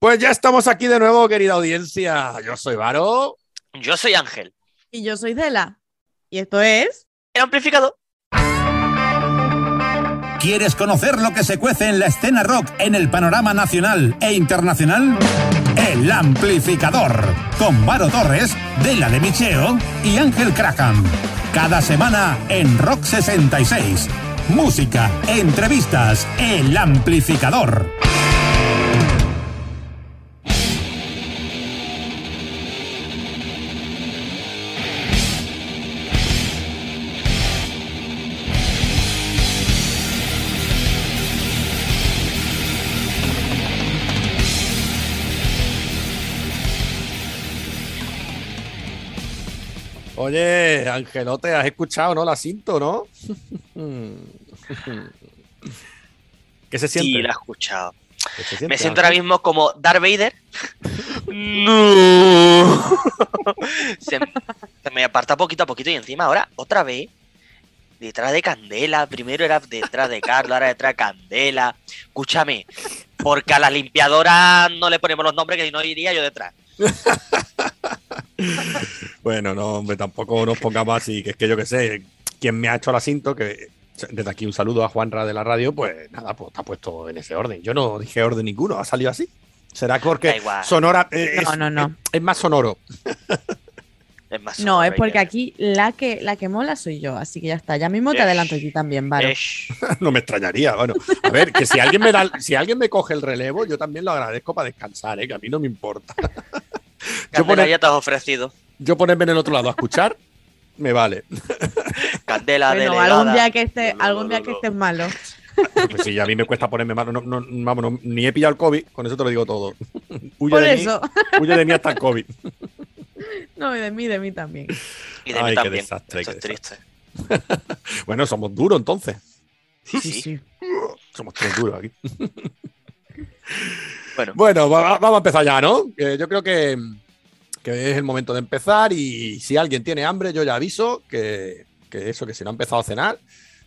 Pues ya estamos aquí de nuevo, querida audiencia. Yo soy Varo. Yo soy Ángel. Y yo soy Cela. Y esto es. El amplificador. ¿Quieres conocer lo que se cuece en la escena rock en el panorama nacional e internacional? El Amplificador, con Varo Torres, Dela de Micheo y Ángel Craham. Cada semana en Rock 66. Música, entrevistas, El Amplificador. Oye, Angelote, has escuchado, ¿no? La cinto, ¿no? ¿Qué se siente? Sí, la he escuchado. ¿Qué se siente, Me siento ahora mismo como Darth Vader. No. se, se me aparta poquito a poquito y encima ahora otra vez detrás de Candela. Primero era detrás de Carlos, ahora detrás de Candela. Escúchame, porque a las limpiadoras no le ponemos los nombres que si no iría yo detrás. Bueno, no, hombre, tampoco nos pongamos así, que es que yo qué sé, quien me ha hecho la cinto, que desde aquí un saludo a Juanra de la radio, pues nada, pues está puesto en ese orden. Yo no dije orden ninguno, ha salido así. Será porque sonora eh, es, No, no, no. es más sonoro. Es más No, es porque aquí la que, la que mola soy yo. Así que ya está. Ya mismo te Esh. adelanto a ti también, Varo. Esh. no me extrañaría. Bueno, a ver, que si alguien me da, si alguien me coge el relevo, yo también lo agradezco para descansar, ¿eh? que a mí no me importa. Yo, poner- ya te has ofrecido. yo ponerme en el otro lado a escuchar, me vale. Candela Bueno, delegada. algún día que esté, No, no, algún no, día no, que no. estés malo. Pues sí, a mí me cuesta ponerme malo. No, no, vamos, no, ni he pillado el COVID, con eso te lo digo todo. Huye, Por de, mí, huye de mí hasta el COVID. No, y de mí, de mí también. Y de Ay, mí qué también. desastre, Eso qué es triste. Bueno, somos duros entonces. Sí, sí. Somos todos duros aquí. Bueno, Bueno, va- vamos a empezar ya, ¿no? Que yo creo que, que es el momento de empezar y si alguien tiene hambre, yo ya aviso que, que eso, que si no ha empezado a cenar,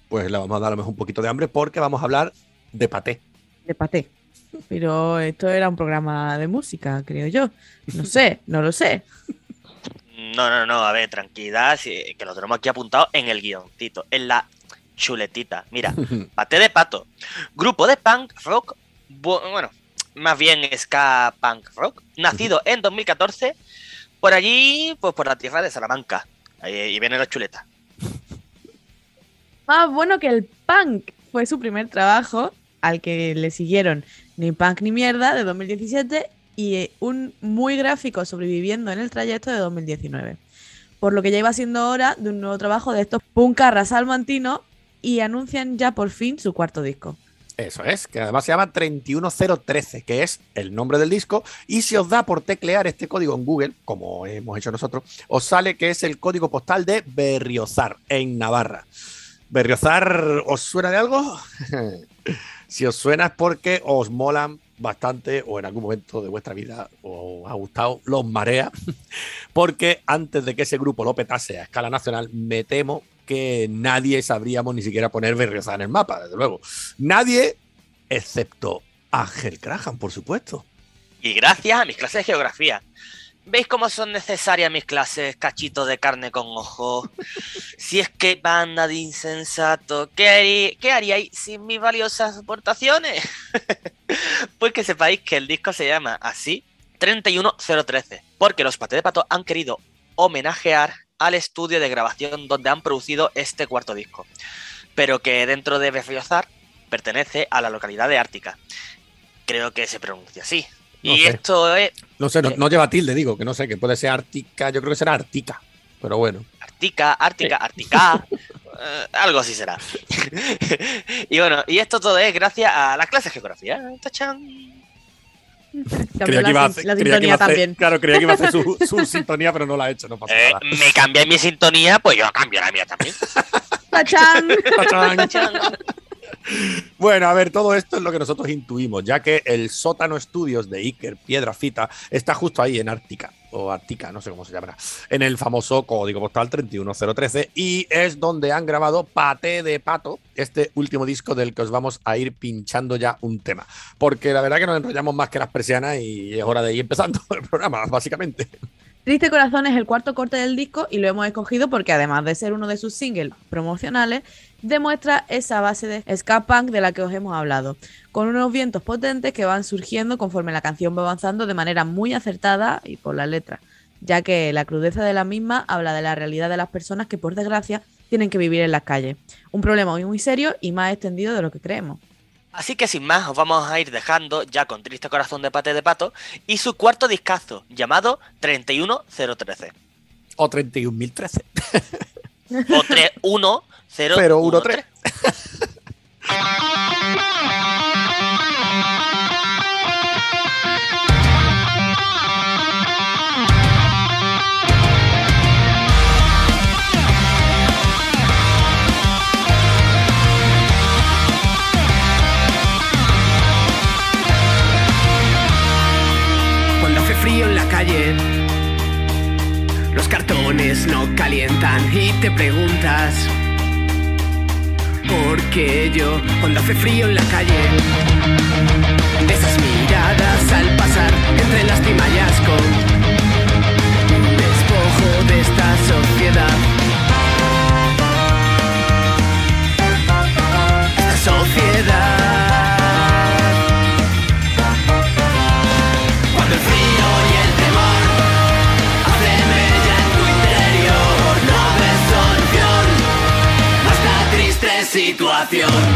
pues le vamos a dar a lo mejor un poquito de hambre porque vamos a hablar de paté. De paté. Pero esto era un programa de música, creo yo. No sé, no lo sé. No, no, no, a ver, tranquilidad, que lo tenemos aquí apuntado en el guioncito, en la chuletita. Mira, Paté de Pato, grupo de punk rock, bu- bueno, más bien ska punk rock, nacido en 2014, por allí, pues por la tierra de Salamanca. Ahí, y viene la chuleta. Más bueno que el punk. Fue su primer trabajo al que le siguieron Ni punk ni mierda de 2017 y eh, un muy gráfico sobreviviendo en el trayecto de 2019. Por lo que ya iba siendo hora de un nuevo trabajo de estos puncarras salmantinos y anuncian ya por fin su cuarto disco. Eso es, que además se llama 31013, que es el nombre del disco. Y si os da por teclear este código en Google, como hemos hecho nosotros, os sale que es el código postal de Berriozar, en Navarra. ¿Berriozar os suena de algo? si os suena es porque os molan bastante o en algún momento de vuestra vida os ha gustado los marea, porque antes de que ese grupo lo petase a escala nacional, me temo que nadie sabríamos ni siquiera poner Berriozar en el mapa, desde luego. Nadie, excepto Ángel Craham, por supuesto. Y gracias a mis clases de geografía. ¿Veis cómo son necesarias mis clases, cachitos de carne con ojo? Si es que banda de insensato, ¿qué, harí- haríais sin mis valiosas aportaciones? pues que sepáis que el disco se llama así, 31013, porque los Paté de Pato han querido homenajear al estudio de grabación donde han producido este cuarto disco, pero que dentro de Berriozar pertenece a la localidad de Ártica. Creo que se pronuncia así. No y sé. esto es No sé, no, no lleva tilde, digo, que no sé, que puede ser Ártica, yo creo que será Ártica, pero bueno. Ártica, Ártica, Ártica. eh, algo así será. y bueno, y esto todo es gracias a las clases de geografía. Tachán. Cambió la, iba a hacer- la creía que iba sintonía a hacer- también. claro, creía que iba a hacer su, su sintonía, pero no la ha hecho, no pasa Eh, nada. me cambié mi sintonía, pues yo cambio la mía también. ¡Tachán! Tachán. Tachán. Bueno, a ver, todo esto es lo que nosotros intuimos, ya que el sótano estudios de Iker Piedrafita está justo ahí en Ártica, o Ártica, no sé cómo se llamará, en el famoso código postal 31013, y es donde han grabado Pate de Pato, este último disco del que os vamos a ir pinchando ya un tema. Porque la verdad que nos enrollamos más que las persianas y es hora de ir empezando el programa, básicamente. Triste Corazón es el cuarto corte del disco y lo hemos escogido porque además de ser uno de sus singles promocionales, demuestra esa base de ska punk de la que os hemos hablado, con unos vientos potentes que van surgiendo conforme la canción va avanzando de manera muy acertada y por la letra, ya que la crudeza de la misma habla de la realidad de las personas que por desgracia tienen que vivir en las calles, un problema muy muy serio y más extendido de lo que creemos. Así que sin más, os vamos a ir dejando ya con Triste Corazón de Pate de Pato y su cuarto discazo, llamado 31013. O 31013. O 31013. los cartones no calientan y te preguntas por qué yo, cuando hace frío en la calle, esas miradas al pasar entre las timallas con despojo de esta sociedad. Esta sociedad. Situación.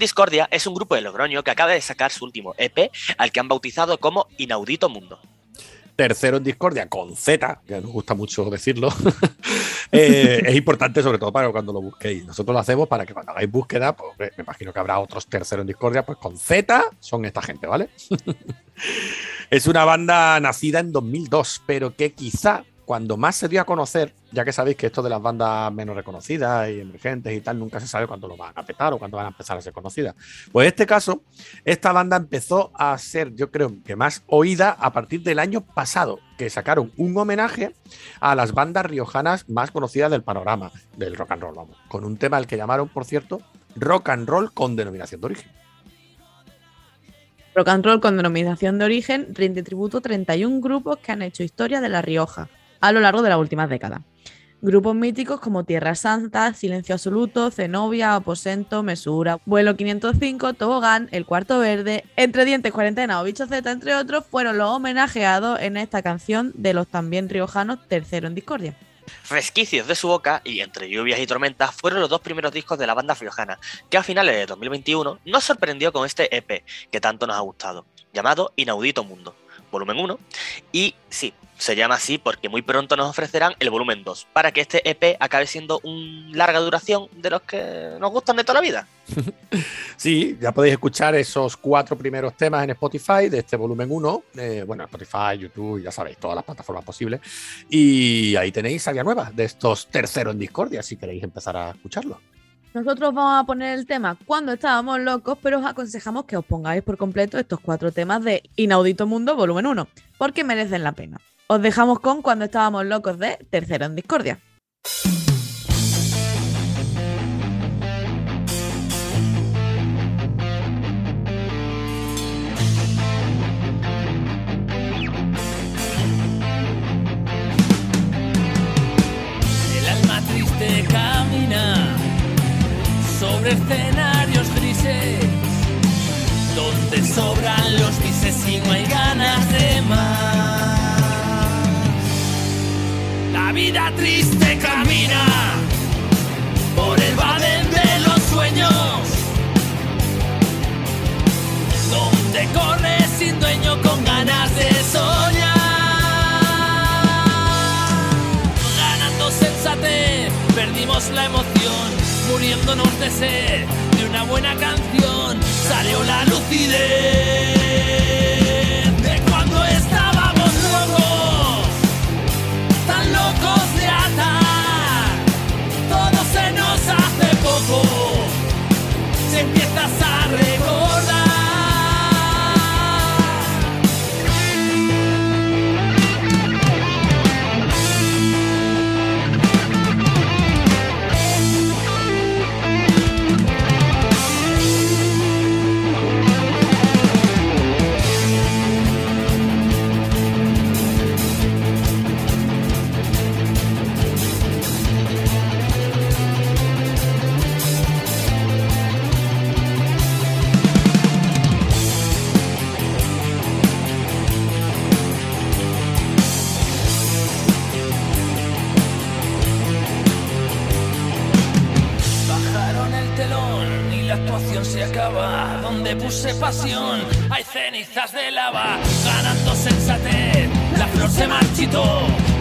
Discordia es un grupo de Logroño que acaba de sacar su último EP, al que han bautizado como Inaudito Mundo. Tercero en discordia con Z, que nos gusta mucho decirlo. Eh, es importante, sobre todo para cuando lo busquéis. Nosotros lo hacemos para que cuando hagáis búsqueda, pues me imagino que habrá otros terceros en Discordia, pues con Z son esta gente, ¿vale? es una banda nacida en 2002, pero que quizá cuando más se dio a conocer, ya que sabéis que esto de las bandas menos reconocidas y emergentes y tal, nunca se sabe cuándo lo van a petar o cuándo van a empezar a ser conocidas. Pues en este caso, esta banda empezó a ser, yo creo que más oída a partir del año pasado, que sacaron un homenaje a las bandas riojanas más conocidas del panorama del rock and roll, vamos, con un tema al que llamaron, por cierto, rock and roll con denominación de origen. Rock and Roll con denominación de origen rinde tributo a 31 grupos que han hecho historia de La Rioja a lo largo de las últimas décadas. Grupos míticos como Tierra Santa, Silencio Absoluto, Zenobia, Aposento, Mesura, Vuelo 505, Tobogán, El Cuarto Verde, Entre Dientes, Cuarentena o Bicho Z, entre otros, fueron los homenajeados en esta canción de los también riojanos Tercero en Discordia. Resquicios de su boca y Entre lluvias y tormentas fueron los dos primeros discos de la banda friojana, que a finales de 2021 nos sorprendió con este EP que tanto nos ha gustado, llamado Inaudito Mundo, volumen 1, y sí, se llama así porque muy pronto nos ofrecerán el volumen 2, para que este EP acabe siendo un larga duración de los que nos gustan de toda la vida. Sí, ya podéis escuchar esos cuatro primeros temas en Spotify de este volumen 1. eh, bueno, Spotify, YouTube, ya sabéis, todas las plataformas posibles. Y ahí tenéis salida nueva de estos terceros en Discordia, si queréis empezar a escucharlo. Nosotros vamos a poner el tema cuando estábamos locos, pero os aconsejamos que os pongáis por completo estos cuatro temas de Inaudito Mundo Volumen 1, porque merecen la pena. Os dejamos con cuando estábamos locos de Tercero en Discordia. El alma triste camina sobre escenarios vida triste camina por el vaden de los sueños, donde corre sin dueño con ganas de soñar. Ganando sensatez, perdimos la emoción, muriéndonos de sed de una buena canción, salió la lucidez poco, si empiezas a recordar. Hay cenizas de lava. Ganando sensatez, la flor se marchitó.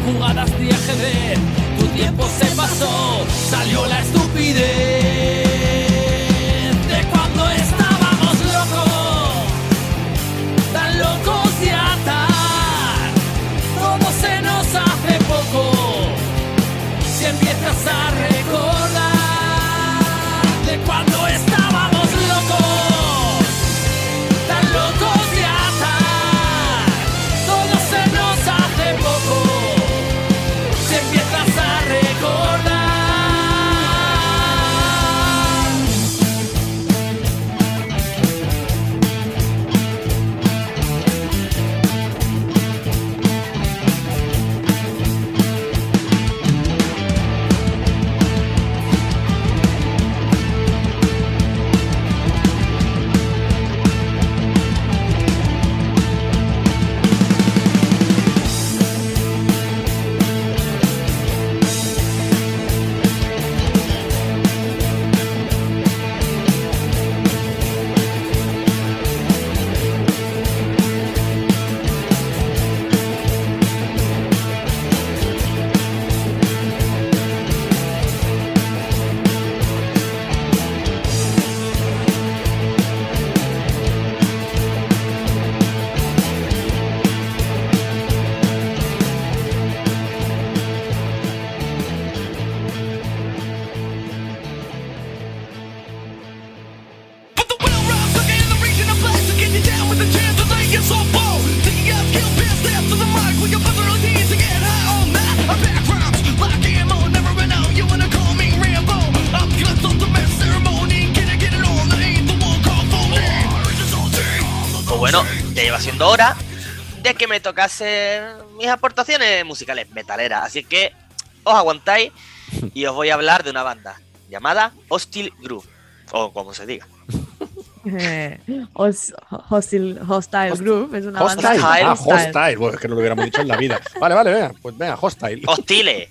Jugadas de ajedrez, tu tiempo se pasó. Salió la estupidez de cuando estábamos locos. Tan locos de atar, todo se nos hace poco si empiezas a siendo hora de que me tocase mis aportaciones musicales metaleras. Así que os aguantáis y os voy a hablar de una banda llamada Hostile Groove. O como se diga. Eh, hos- hostile, hostile Host- Group es una Hostile. banda. Ah, Hostile. hostile. Bueno, es que no lo hubiéramos dicho en la vida. Vale, vale, venga. Pues venga, hostile. Hostile.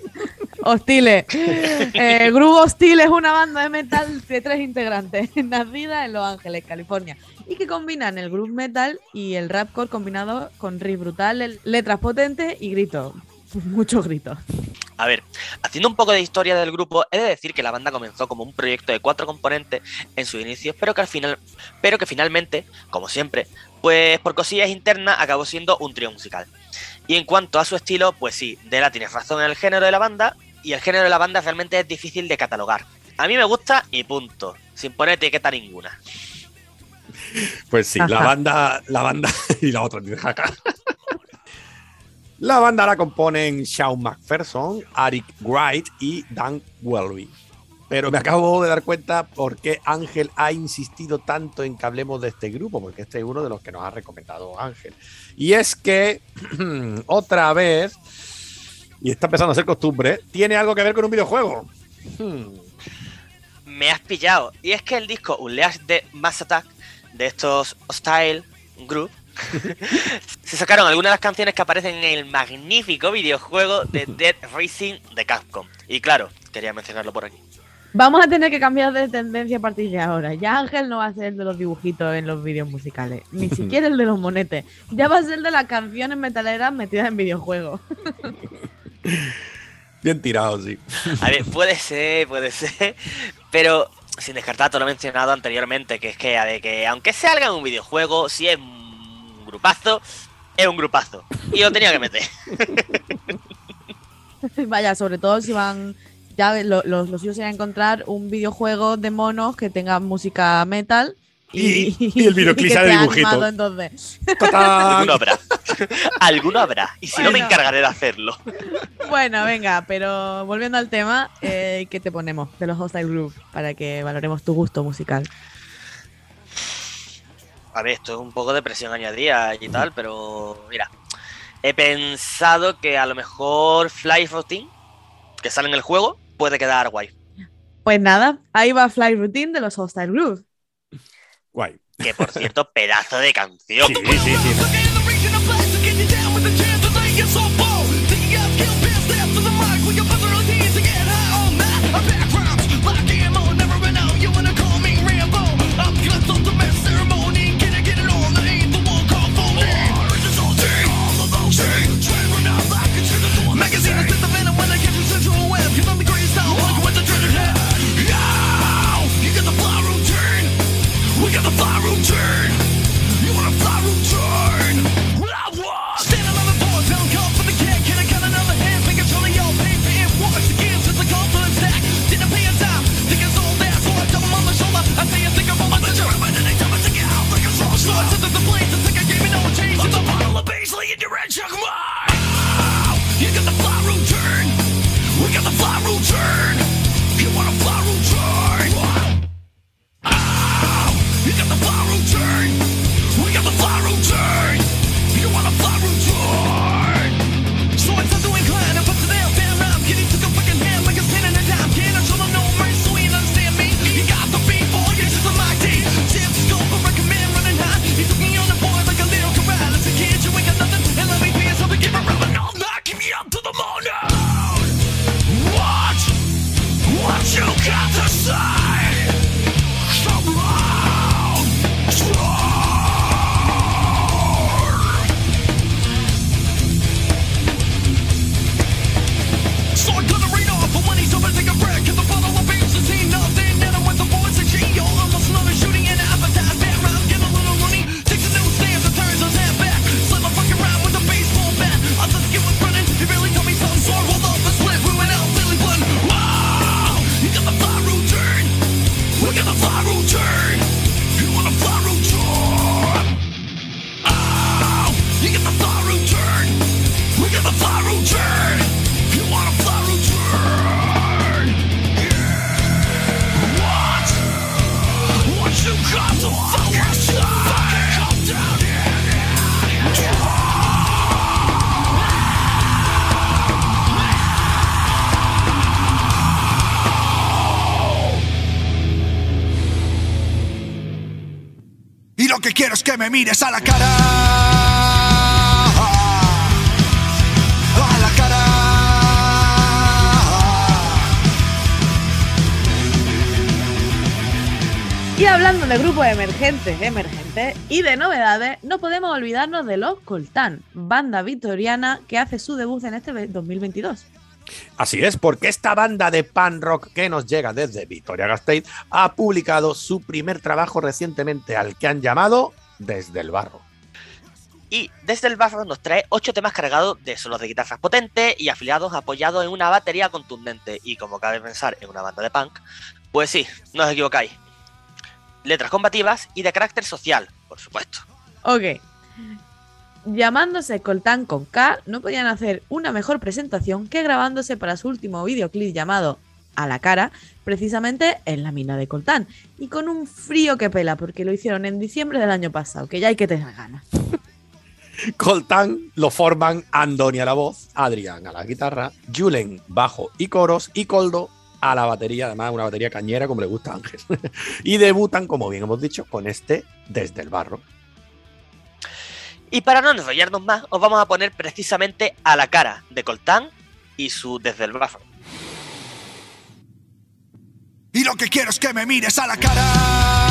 Hostile. Eh, Groove Hostile es una banda de metal de tres integrantes, nacida en Los Ángeles, California, y que combinan el groove metal y el rapcore combinado con riff brutales, letras potentes y gritos. Muchos gritos. A ver, haciendo un poco de historia del grupo, he de decir que la banda comenzó como un proyecto de cuatro componentes en sus inicios, pero que al final, pero que finalmente, como siempre, pues por cosillas internas acabó siendo un trío musical. Y en cuanto a su estilo, pues sí, Dela tienes razón en el género de la banda, y el género de la banda realmente es difícil de catalogar. A mí me gusta y punto, sin poner etiqueta ninguna. Pues sí, la banda, la banda y la otra. La banda la componen Shawn McPherson, Eric Wright y Dan Welby. Pero me acabo de dar cuenta por qué Ángel ha insistido tanto en que hablemos de este grupo, porque este es uno de los que nos ha recomendado Ángel. Y es que, otra vez, y está empezando a ser costumbre, tiene algo que ver con un videojuego. Hmm. me has pillado. Y es que el disco Unleash de Mass Attack de estos Hostile Group se sacaron algunas de las canciones que aparecen en el magnífico videojuego de Dead Racing de Capcom. Y claro, quería mencionarlo por aquí. Vamos a tener que cambiar de tendencia a partir de ahora. Ya Ángel no va a ser el de los dibujitos en los vídeos musicales, ni siquiera el de los monetes. Ya va a ser el de las canciones metaleras metidas en videojuegos. Bien tirado, sí. A ver, puede ser, puede ser, pero sin descartar todo lo mencionado anteriormente, que es que, a ver, que aunque salga en un videojuego, si es un grupazo, es un grupazo. Y lo tenía que meter. Vaya, sobre todo si van. Ya lo, lo, lo suyo sería encontrar un videojuego de monos que tenga música metal. Y- y el videoclip esté dibujito. Alguno habrá. Alguno habrá. Y si no, me encargaré de hacerlo. Bueno, venga, pero volviendo al tema, eh, ¿qué te ponemos de los Hostile Group para que valoremos tu gusto musical? A ver, esto es un poco de presión añadida y tal, pero mira, he pensado que a lo mejor Fly Routine, que sale en el juego, puede quedar guay. Pues nada, ahí va Fly Routine de los Hostile Group. Guay. Que por cierto, pedazo de canción. Sí, sí, sí. Bottle of me mires a la cara. A la cara. Y hablando de grupos emergentes, emergentes y de novedades, no podemos olvidarnos de los Coltán, banda victoriana que hace su debut en este 2022. Así es, porque esta banda de pan rock que nos llega desde Vitoria-Gasteiz ha publicado su primer trabajo recientemente al que han llamado Desde el Barro. Y desde el barro nos trae ocho temas cargados de solos de guitarras potentes y afiliados apoyados en una batería contundente. Y como cabe pensar en una banda de punk, pues sí, no os equivocáis. Letras combativas y de carácter social, por supuesto. Ok. Llamándose Coltán con K, no podían hacer una mejor presentación que grabándose para su último videoclip llamado A la cara, precisamente en la mina de Coltán. Y con un frío que pela, porque lo hicieron en diciembre del año pasado, que ya hay que tener ganas. Coltán lo forman Andoni a la voz, Adrián a la guitarra, Julen bajo y coros y Coldo a la batería, además una batería cañera como le gusta a Ángel. y debutan, como bien hemos dicho, con este Desde el Barro. Y para no enrollarnos más, os vamos a poner precisamente a la cara de Coltán y su Desde el Barro. Y lo que quiero es que me mires a la cara.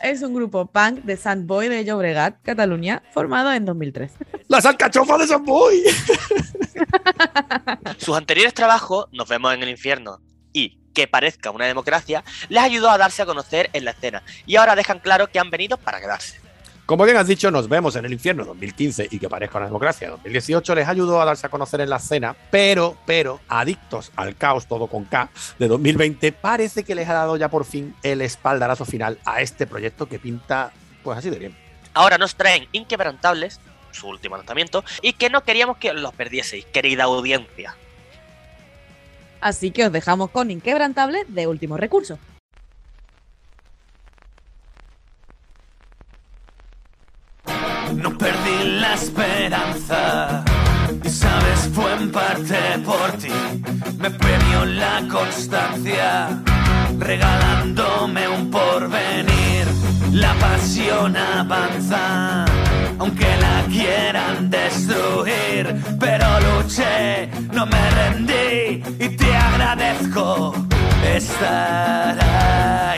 Es un grupo punk de Sant Boi de Llobregat, Cataluña, formado en 2003. ¡Las alcachofas de San Boy! Sus anteriores trabajos, Nos vemos en el infierno y Que parezca una democracia, les ayudó a darse a conocer en la escena y ahora dejan claro que han venido para quedarse. Como bien has dicho, nos vemos en el infierno 2015 y que parezca una democracia 2018 les ayudó a darse a conocer en la escena, pero, pero, adictos al caos todo con K de 2020, parece que les ha dado ya por fin el espaldarazo final a este proyecto que pinta pues así de bien. Ahora nos traen Inquebrantables, su último lanzamiento, y que no queríamos que los perdieseis, querida audiencia. Así que os dejamos con Inquebrantable de último recurso. La esperanza. Y sabes, fue en parte por ti. Me premió la constancia, regalándome un porvenir. La pasión avanza, aunque la quieran destruir. Pero luché, no me rendí y te agradezco estar ahí.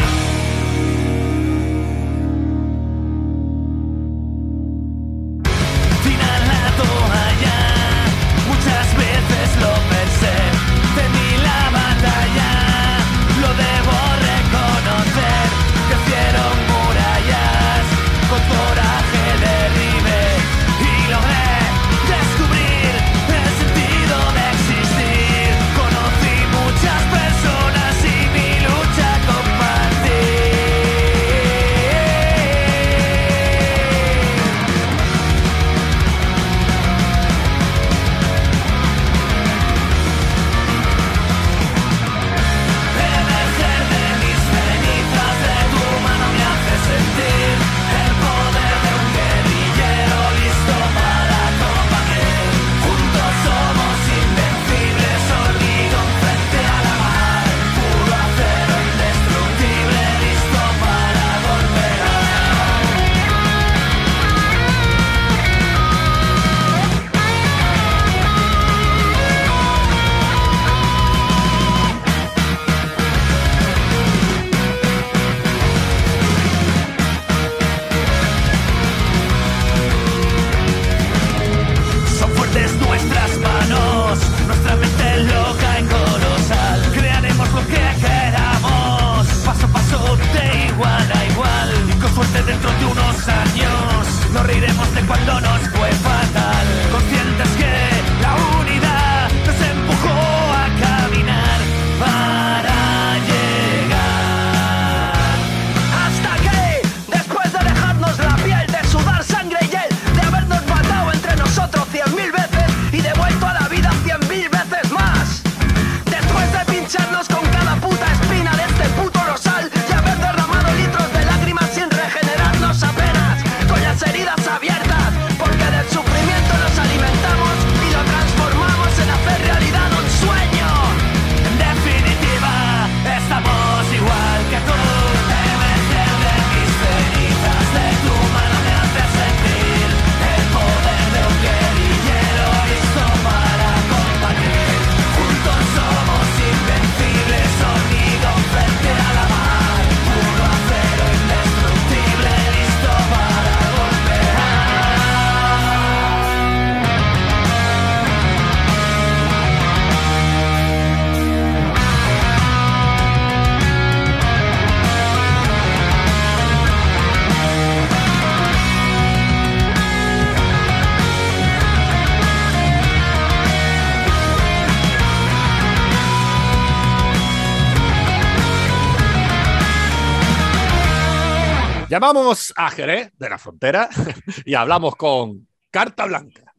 Llamamos a Jerez de la Frontera y hablamos con Carta Blanca.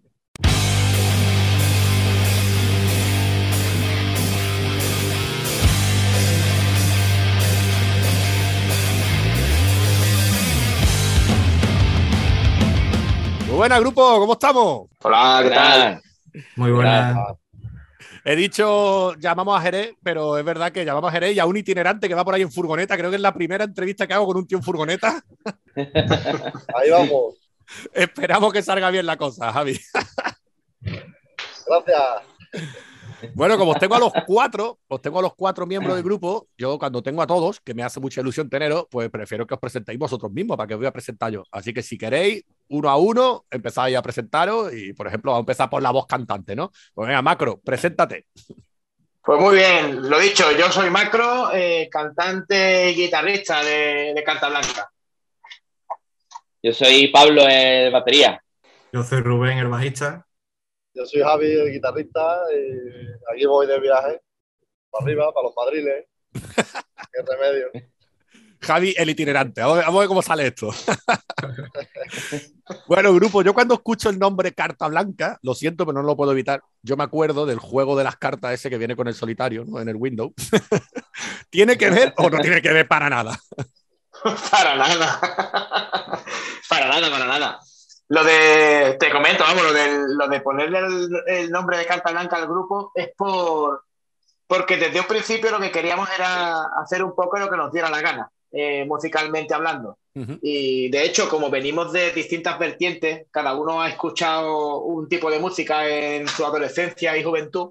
Muy buena, grupo, ¿cómo estamos? Hola, ¿qué tal? Muy buena. He dicho llamamos a Jerez, pero es verdad que llamamos a Jerez y a un itinerante que va por ahí en furgoneta. Creo que es la primera entrevista que hago con un tío en furgoneta. Ahí vamos. Esperamos que salga bien la cosa, Javi. Gracias. Bueno, como os tengo a los cuatro, os tengo a los cuatro miembros del grupo, yo cuando tengo a todos, que me hace mucha ilusión teneros, pues prefiero que os presentéis vosotros mismos para que os voy a presentar yo. Así que si queréis, uno a uno, empezáis a presentaros y, por ejemplo, vamos a empezar por la voz cantante, ¿no? Pues venga, Macro, preséntate. Pues muy bien, lo dicho, yo soy Macro, eh, cantante y guitarrista de, de Carta Blanca. Yo soy Pablo, el batería. Yo soy Rubén, el bajista. Yo soy Javi, el guitarrista, y aquí voy de viaje, para arriba, para los madriles. Qué remedio. Javi, el itinerante. Vamos, vamos a ver cómo sale esto. bueno, grupo, yo cuando escucho el nombre Carta Blanca, lo siento, pero no lo puedo evitar. Yo me acuerdo del juego de las cartas ese que viene con el solitario, ¿no? En el Windows. ¿Tiene que ver o no tiene que ver para nada? para nada. para nada, para nada. Lo de, te comento, vamos, lo de, lo de ponerle el, el nombre de Carta Blanca al grupo es por, porque desde un principio lo que queríamos era hacer un poco lo que nos diera la gana, eh, musicalmente hablando. Y de hecho, como venimos de distintas vertientes, cada uno ha escuchado un tipo de música en su adolescencia y juventud,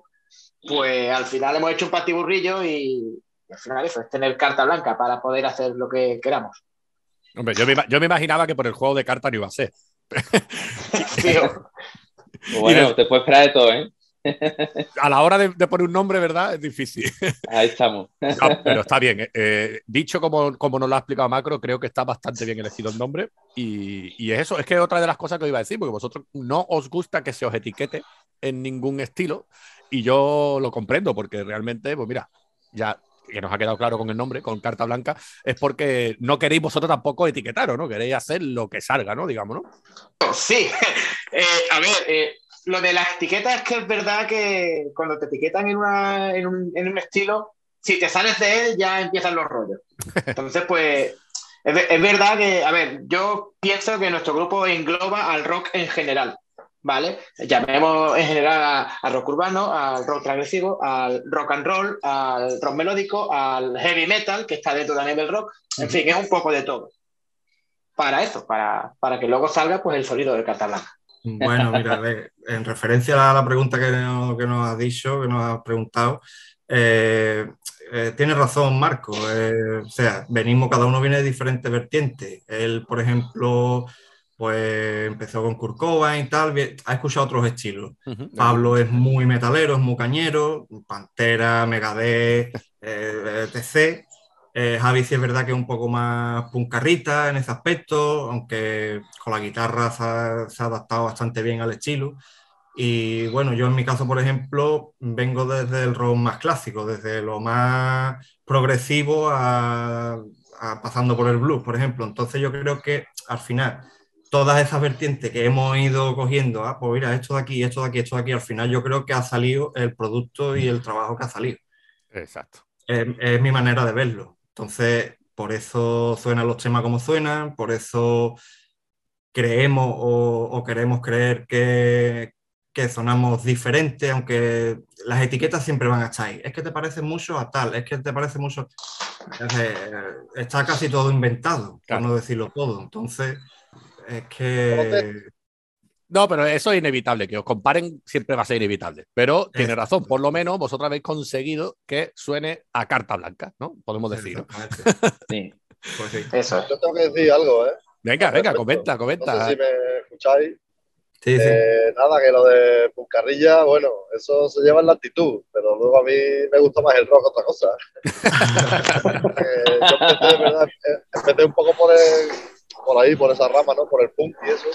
pues al final hemos hecho un patiburrillo y, y al final eso es tener carta blanca para poder hacer lo que queramos. Hombre, yo me, yo me imaginaba que por el juego de cartas no iba a ser. Pues bueno, te puedes esperar de todo, ¿eh? A la hora de, de poner un nombre, ¿verdad? Es difícil. Ahí estamos. No, pero está bien. eh, eh, dicho como, como nos lo ha explicado Macro, creo que está bastante bien elegido el nombre. Y, y es eso, es que otra de las cosas que os iba a decir, porque vosotros no os gusta que se os etiquete en ningún estilo. Y yo lo comprendo, porque realmente, pues mira, ya que nos ha quedado claro con el nombre, con carta blanca, es porque no queréis vosotros tampoco etiquetaros, ¿no? Queréis hacer lo que salga, ¿no? Digamos, ¿no? Sí, Eh, a ver, eh, lo de las etiquetas es que es verdad que cuando te etiquetan en, en, un, en un estilo, si te sales de él ya empiezan los rollos. Entonces, pues, es, es verdad que, a ver, yo pienso que nuestro grupo engloba al rock en general, ¿vale? Llamemos en general a- al rock urbano, al rock transgresivo, al rock and roll, al rock melódico, al heavy metal, que está dentro también del rock, en fin, es un poco de todo. Para eso, para, para que luego salga pues el sonido del carta blanca. Bueno, mira, en referencia a la pregunta que, no- que nos has dicho, que nos has preguntado, eh, eh, tiene razón Marco. eh, o sea, venimos, cada uno viene de diferentes vertientes. Él, por ejemplo, pues empezó con Kurt Cobain y tal, ha escuchado otros estilos. Pablo es muy metalero, es muy cañero, Pantera, Megadeth, eh, etc. Eh, Javi sí es verdad que es un poco más puncarrita en ese aspecto, aunque con la guitarra se ha, se ha adaptado bastante bien al estilo. Y bueno, yo en mi caso, por ejemplo, vengo desde el rock más clásico, desde lo más progresivo a, a- pasando por el blues, por ejemplo. Entonces yo creo que al final todas esas vertientes que hemos ido cogiendo, ah, pues mira, esto de aquí, esto de aquí, esto de aquí, al final yo creo que ha salido el producto y el trabajo que ha salido. Exacto. Es, es mi manera de verlo. Entonces, por eso suenan los temas como suenan, por eso creemos o, o queremos creer que, que sonamos diferente, aunque las etiquetas siempre van a estar ahí. Es que te parece mucho a tal, es que te parece mucho... Decir, está casi todo inventado, Claro. por no decirlo todo. Entonces, es que... No, pero eso es inevitable, que os comparen siempre va a ser inevitable. Pero tiene razón, por lo menos vosotros habéis conseguido que suene a carta blanca, ¿no? Podemos decir. Sí. Pues sí. Eso. Yo tengo que decir algo, ¿eh? Venga, venga, Perfecto. comenta, No comenta. sé si me escucháis. Sí, sí. Eh, nada, que lo de Puncarrilla, bueno, eso se lleva en la actitud, pero luego a mí me gusta más el rock que otra cosa. Eh, yo empecé, ¿verdad? Eh, empecé un poco por, el- por ahí, por esa rama, ¿no? Por el punk y eso,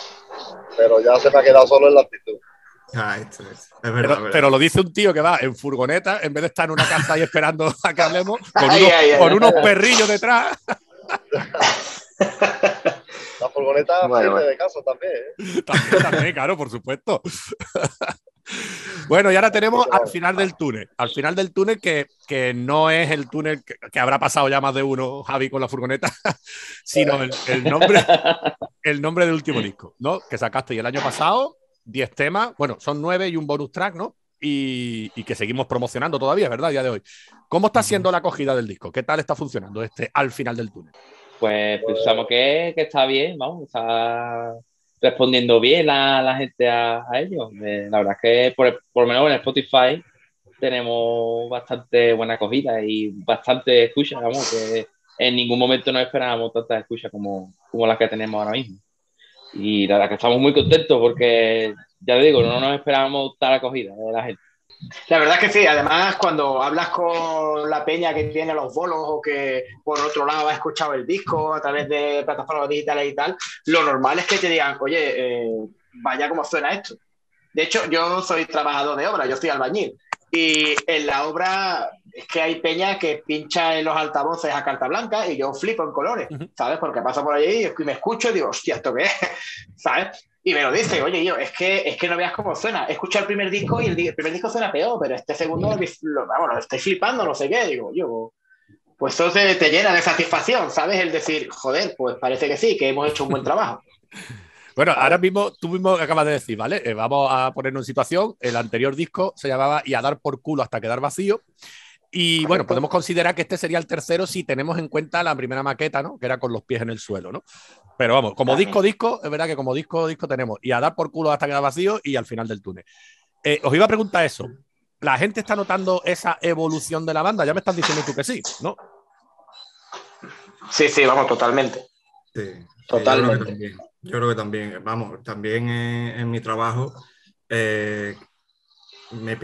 pero ya se me ha quedado solo en la actitud. Ah, esto es, es Pero, verdad, verdad. pero lo dice un tío que va en furgoneta en vez de estar en una casa ahí esperando a que hablemos, con, unos, ay, ay, con ay. unos perrillos detrás. La furgoneta Bueno, sirve bueno. de casa también, ¿eh? También, también, claro, por supuesto. Bueno, y ahora tenemos al final del túnel. Al final del túnel, que, que no es el túnel que, que habrá pasado ya más de uno, Javi, con la furgoneta, sino el, el nombre, el nombre del último disco, ¿no? Que sacaste el año pasado, 10 temas, bueno, son 9 y un bonus track, ¿no? Y, y que seguimos promocionando todavía, ¿verdad? A día de hoy. ¿Cómo está siendo la acogida del disco? ¿Qué tal está funcionando este al final del túnel? Pues pensamos que, que está bien, vamos, está respondiendo bien la, la gente a, a ello. Eh, la verdad es que por, por lo menos en Spotify tenemos bastante buena acogida y bastante escucha, vamos, que en ningún momento no esperábamos tantas escuchas como, como las que tenemos ahora mismo. Y la verdad que estamos muy contentos porque, ya te digo, no nos esperábamos tal acogida de la gente. La verdad es que sí, además cuando hablas con la peña que tiene los bolos o que por otro lado ha escuchado el disco a través de plataformas digitales y tal, lo normal es que te digan, oye, eh, vaya cómo suena esto. De hecho, yo soy trabajador de obra, yo soy albañil. Y en la obra es que hay peña que pincha en los altavoces a carta blanca y yo flipo en colores, ¿sabes? Porque paso por allí y me escucho y digo, hostia, ¿esto qué es? ¿Sabes? Y me lo dice, oye, yo, es que, es que no veas cómo suena. Escucha el primer disco y el, primer disco suena peor, pero este segundo, lo, vamos, lo estoy flipando, no sé qué. Digo, yo, pues eso te, te llena de satisfacción, ¿sabes? El decir, joder, pues parece que sí, que hemos hecho un buen trabajo. Bueno, ahora mismo tú mismo acabas de decir, ¿vale? Eh, vamos a ponernos en situación. El anterior disco se llamaba Y a dar por culo hasta quedar vacío. Y bueno, podemos considerar que este sería el tercero si tenemos en cuenta la primera maqueta, ¿no? Que era con los pies en el suelo, ¿no? Pero vamos, como disco, disco, es verdad que como disco, disco tenemos y a dar por culo hasta quedar vacío y al final del túnel. Eh, os iba a preguntar eso. ¿La gente está notando esa evolución de la banda? Ya me estás diciendo tú que sí, ¿no? Sí, sí, vamos, totalmente. Sí, Totalmente. Yo creo que también. Yo creo que también, vamos, también en, en mi trabajo eh, me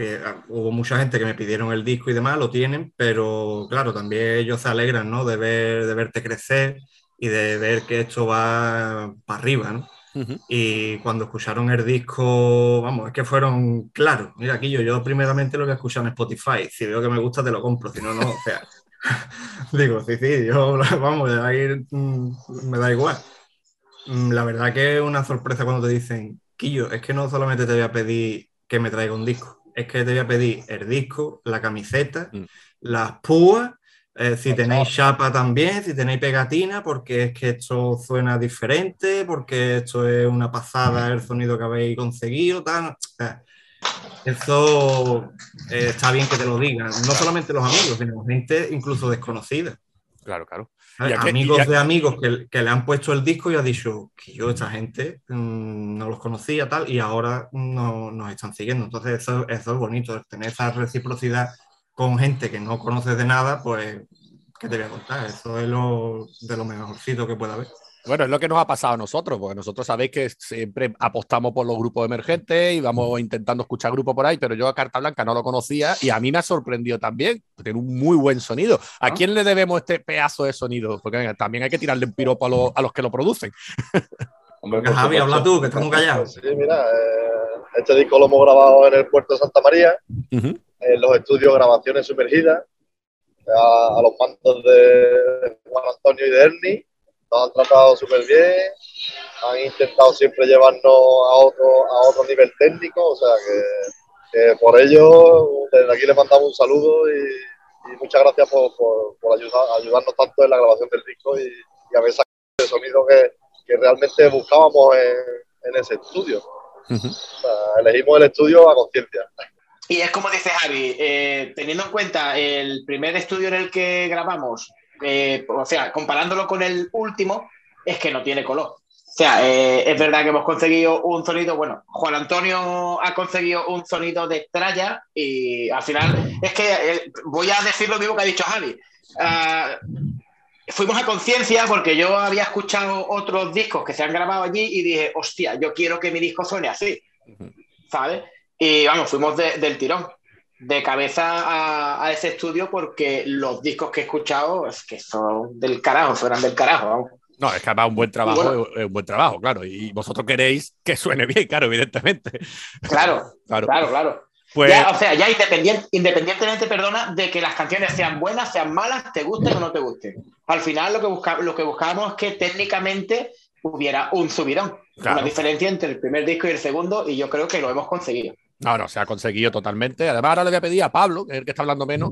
hubo mucha gente que me pidieron el disco y demás, lo tienen, pero claro, también ellos se alegran, ¿no? De ver, de verte crecer y de ver que esto va para arriba, ¿no? Y cuando escucharon el disco, vamos, es que fueron claros. Mira, aquí yo, yo primeramente lo que escucho en Spotify. Si veo que me gusta, te lo compro. Si no, no. O sea, digo, sí, sí, yo, vamos, ahí mm, me da igual. Mm, La verdad que es una sorpresa cuando te dicen, Quillo, es que no solamente te voy a pedir que me traiga un disco, es que te voy a pedir el disco, la camiseta, las púas, eh, si tenéis chapa también, si tenéis pegatina, porque es que esto suena diferente, porque esto es una pasada el sonido que habéis conseguido, tal. Eso eh, está bien que te lo digan, no solamente los amigos, sino gente incluso desconocida. Claro, claro. Amigos y de amigos que, que le han puesto el disco y ha dicho que yo esta gente mm, no los conocía tal y ahora no nos están siguiendo. Entonces eso, eso es bonito, tener esa reciprocidad con gente que no conoces de nada, pues, ¿qué te voy a contar? Eso es lo, de lo mejorcito que puede haber. Bueno, es lo que nos ha pasado a nosotros, porque nosotros sabéis que siempre apostamos por los grupos emergentes y vamos intentando escuchar grupos por ahí, pero yo a Carta Blanca no lo conocía y a mí me ha sorprendido también. Tiene un muy buen sonido. ¿A quién le debemos este pedazo de sonido? Porque venga, también hay que tirarle un piropo a, los- a los que lo producen. Venga, Javi, habla tú, que estamos callados. Sí, mira, eh, este disco lo hemos grabado en el puerto de Santa María, en los estudios Grabaciones Sumergidas, a, a los mandos de Juan Antonio y de Ernie. Nos han tratado súper bien, han intentado siempre llevarnos a otro, a otro nivel técnico, o sea que, que por ello desde aquí les mandamos un saludo y, y muchas gracias por, por- por ayudar- ayudarnos tanto en la grabación del disco y, y haber sacado el sonido que, que realmente buscábamos en, en ese estudio. O sea, elegimos el estudio a conciencia. Y es como dice Javi, eh, teniendo en cuenta el primer estudio en el que grabamos, eh, o sea, comparándolo con el último, es que no tiene color. O sea, eh, es verdad que hemos conseguido un sonido, bueno, Juan Antonio ha conseguido un sonido de tralla y al final es que eh, voy a decir lo mismo que ha dicho Javi. Ah, fuimos a conciencia porque yo había escuchado otros discos que se han grabado allí y dije, hostia, yo quiero que mi disco suene así, ¿sabes? Y vamos, fuimos de- del tirón, de cabeza a, a ese estudio porque los discos que he escuchado es que son del carajo, suenan del carajo, vamos. No, es que además un buen trabajo bueno. es un buen trabajo, claro. Y vosotros queréis que suene bien, claro, evidentemente. Claro, Claro. claro, claro. Pues- Ya, o sea, ya independien- independientemente, perdona, de que las canciones sean buenas, sean malas, te gusten o no te gusten. Al final lo que, busca, lo que buscábamos es que técnicamente hubiera un subidón. Claro. Una diferencia entre el primer disco y el segundo, y yo creo que lo hemos conseguido. No, no, se ha conseguido totalmente. Además, ahora le voy a pedir a Pablo, que es el que está hablando menos,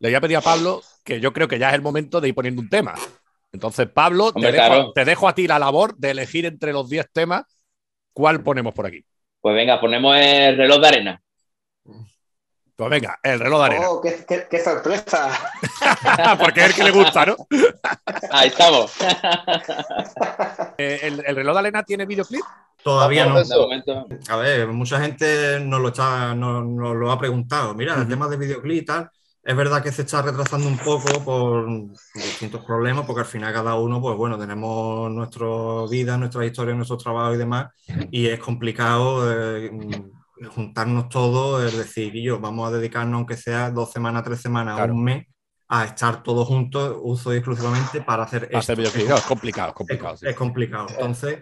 le voy a pedir a Pablo que yo creo que ya es el momento de ir poniendo un tema. Entonces, Pablo, Hombre, te, dejo, claro. te dejo a ti la labor de elegir entre los 10 temas cuál ponemos por aquí. Pues venga, ponemos el reloj de arena. Pues venga, el reloj de arena. ¡Oh, qué, qué- qué sorpresa! Porque es el que le gusta, ¿no? Ahí estamos. Eh, el, el reloj de arena tiene videoclip? Todavía no. A ver, mucha gente nos lo, está, nos, nos lo ha preguntado. Mira, el tema de videoclip y tal, es verdad que se está retrasando un poco por distintos problemas, porque al final cada uno, pues bueno, tenemos nuestra vida, nuestra historia, nuestro trabajo y demás, y es complicado eh, juntarnos todos, es decir, y yo, vamos a dedicarnos, aunque sea dos semanas, tres semanas, Claro. un mes, a estar todos juntos, uso y exclusivamente para hacer Para hacer esto. videoclip. No, es complicado, es complicado. sí. Es complicado. Entonces,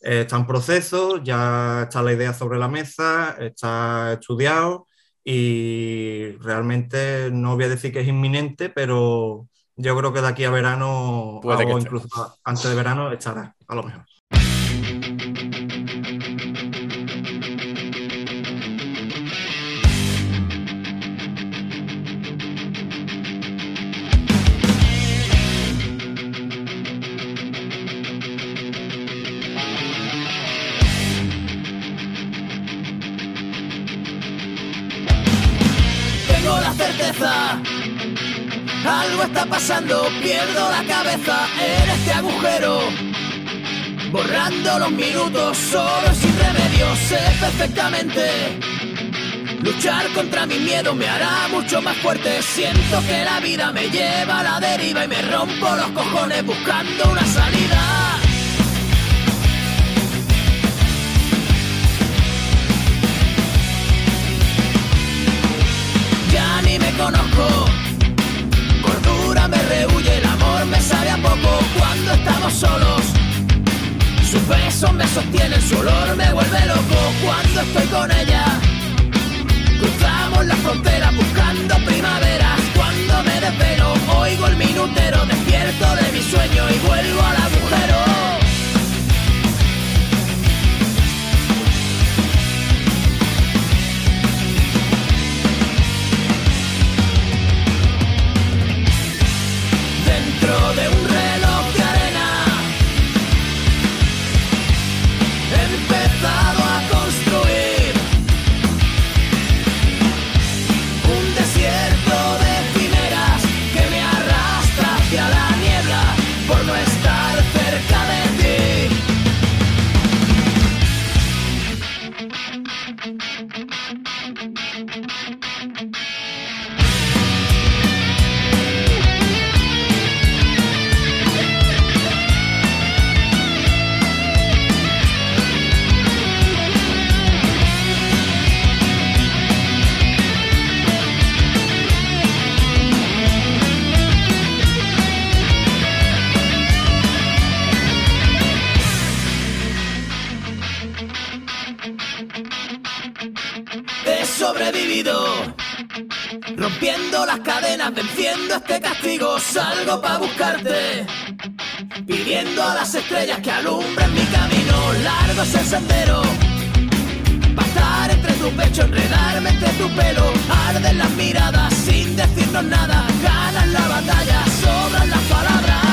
eh, está en proceso, ya está la idea sobre la mesa, está estudiado y realmente no voy a decir que es inminente, pero yo creo que de aquí a verano Puede o esté. incluso antes de verano estará, a lo mejor. Está pasando, pierdo la cabeza en este agujero. Borrando los minutos, solo sin remedio, sé perfectamente. Luchar contra mi miedo me hará mucho más fuerte. Siento que la vida me lleva a la deriva y me rompo los cojones buscando una salida. ya ni me conozco. Cuando estamos solos. Sus besos me sostienen, su olor me vuelve loco cuando estoy con ella. Cruzamos la frontera buscando primaveras. Cuando me desvelo, oigo el minutero, despierto de mi sueño y vuelvo al agujero. de un sobrevivido, rompiendo las cadenas, venciendo este castigo. Salgo para buscarte, pidiendo a las estrellas que alumbren mi camino. Largo es el sendero, pasar entre tu pecho, enredarme entre tu pelo. Arden las miradas sin decirnos nada, ganan la batalla, sobran las palabras.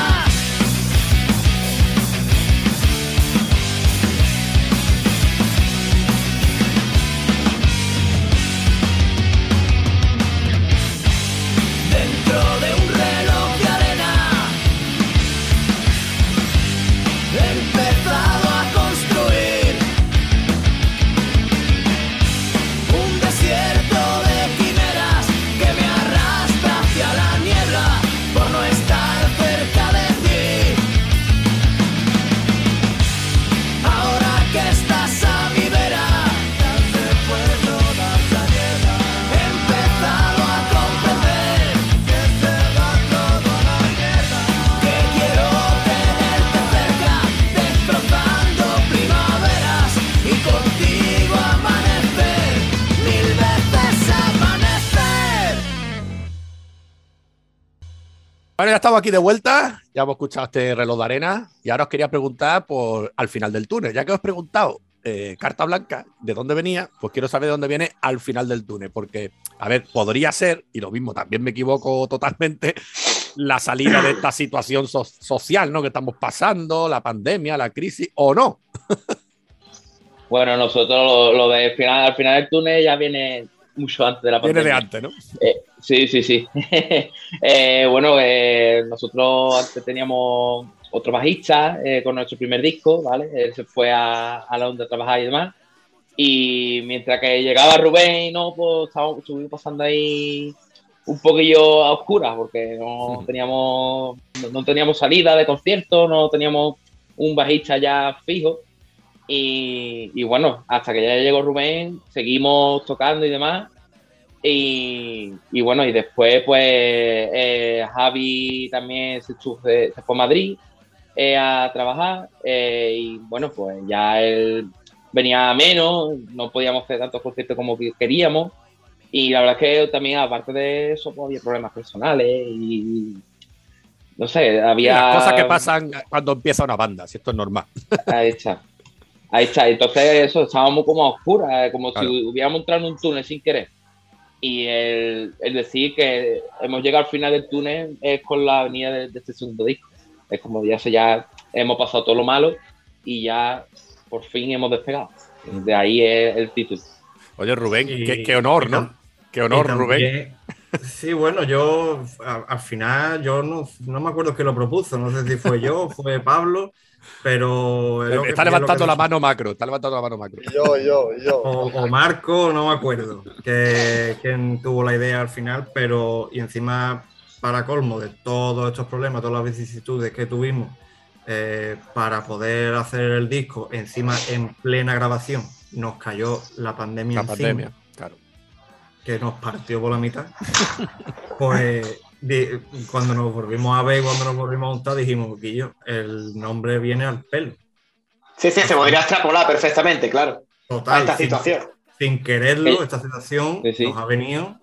Bueno, ya estamos aquí de vuelta, ya hemos escuchado este reloj de arena y ahora os quería preguntar por al final del túnel. Ya que os he preguntado eh, carta blanca, ¿de dónde venía? Pues quiero saber de dónde viene al final del túnel, porque, a ver, podría ser, y lo mismo, también me equivoco totalmente, la salida de esta situación so- social ¿no? que estamos pasando, la pandemia, la crisis, o no. Bueno, nosotros lo, lo de final, al final del túnel ya viene mucho antes de la Viene pandemia. de antes, ¿no? Eh, sí, sí, sí. Eh, bueno, eh, nosotros antes teníamos otro bajista eh, con nuestro primer disco, ¿vale? Él se fue a, a Londres a trabajar y demás. Y mientras que llegaba Rubén, no, pues estábamos, estuvimos pasando ahí un poquillo a oscuras porque no teníamos, no, no teníamos salida de concierto, no teníamos un bajista ya fijo. Y, y bueno, hasta que ya llegó Rubén, seguimos tocando y demás. Y, y bueno, y después pues eh, Javi también se, estu- se- se fue a Madrid eh, a trabajar eh, y bueno, pues ya él venía menos, no podíamos hacer tantos conciertos como que queríamos y la verdad es que también aparte de eso pues, había problemas personales y no sé, había... Las cosas que pasan cuando empieza una banda, si esto es normal. Ahí está. Ahí está. Entonces, eso, estábamos como a oscuras, como Claro. si hubiéramos entrado en un túnel sin querer. Y el, el decir que hemos llegado al final del túnel es con la venida de, de este segundo disco. Es como ya se ya hemos pasado todo lo malo y ya por fin hemos despegado. De ahí es el título. Oye, Rubén, Y- qué, qué honor, ¿no? Qué honor, Rubén. Sí, bueno, yo a- al final yo no, no me acuerdo quién lo propuso, no sé si fue yo fue Pablo, pero... es lo que- Está levantando que- la mano macro, está levantando la mano macro. Yo, yo, yo. O, o Marco, no me acuerdo que, quién tuvo la idea al final, pero y encima, para colmo de todos estos problemas, todas las vicisitudes que tuvimos eh, para poder hacer el disco, encima en plena grabación, nos cayó la pandemia La encima, pandemia, claro. que nos partió por la mitad. Pues cuando nos volvimos a ver, cuando nos volvimos a montar, dijimos, Guillo, el nombre viene al pelo. Sí, sí, se podría extrapolar perfectamente, claro. A Total, esta sin- situación. sin quererlo, Sí. esta situación Sí, sí. nos ha venido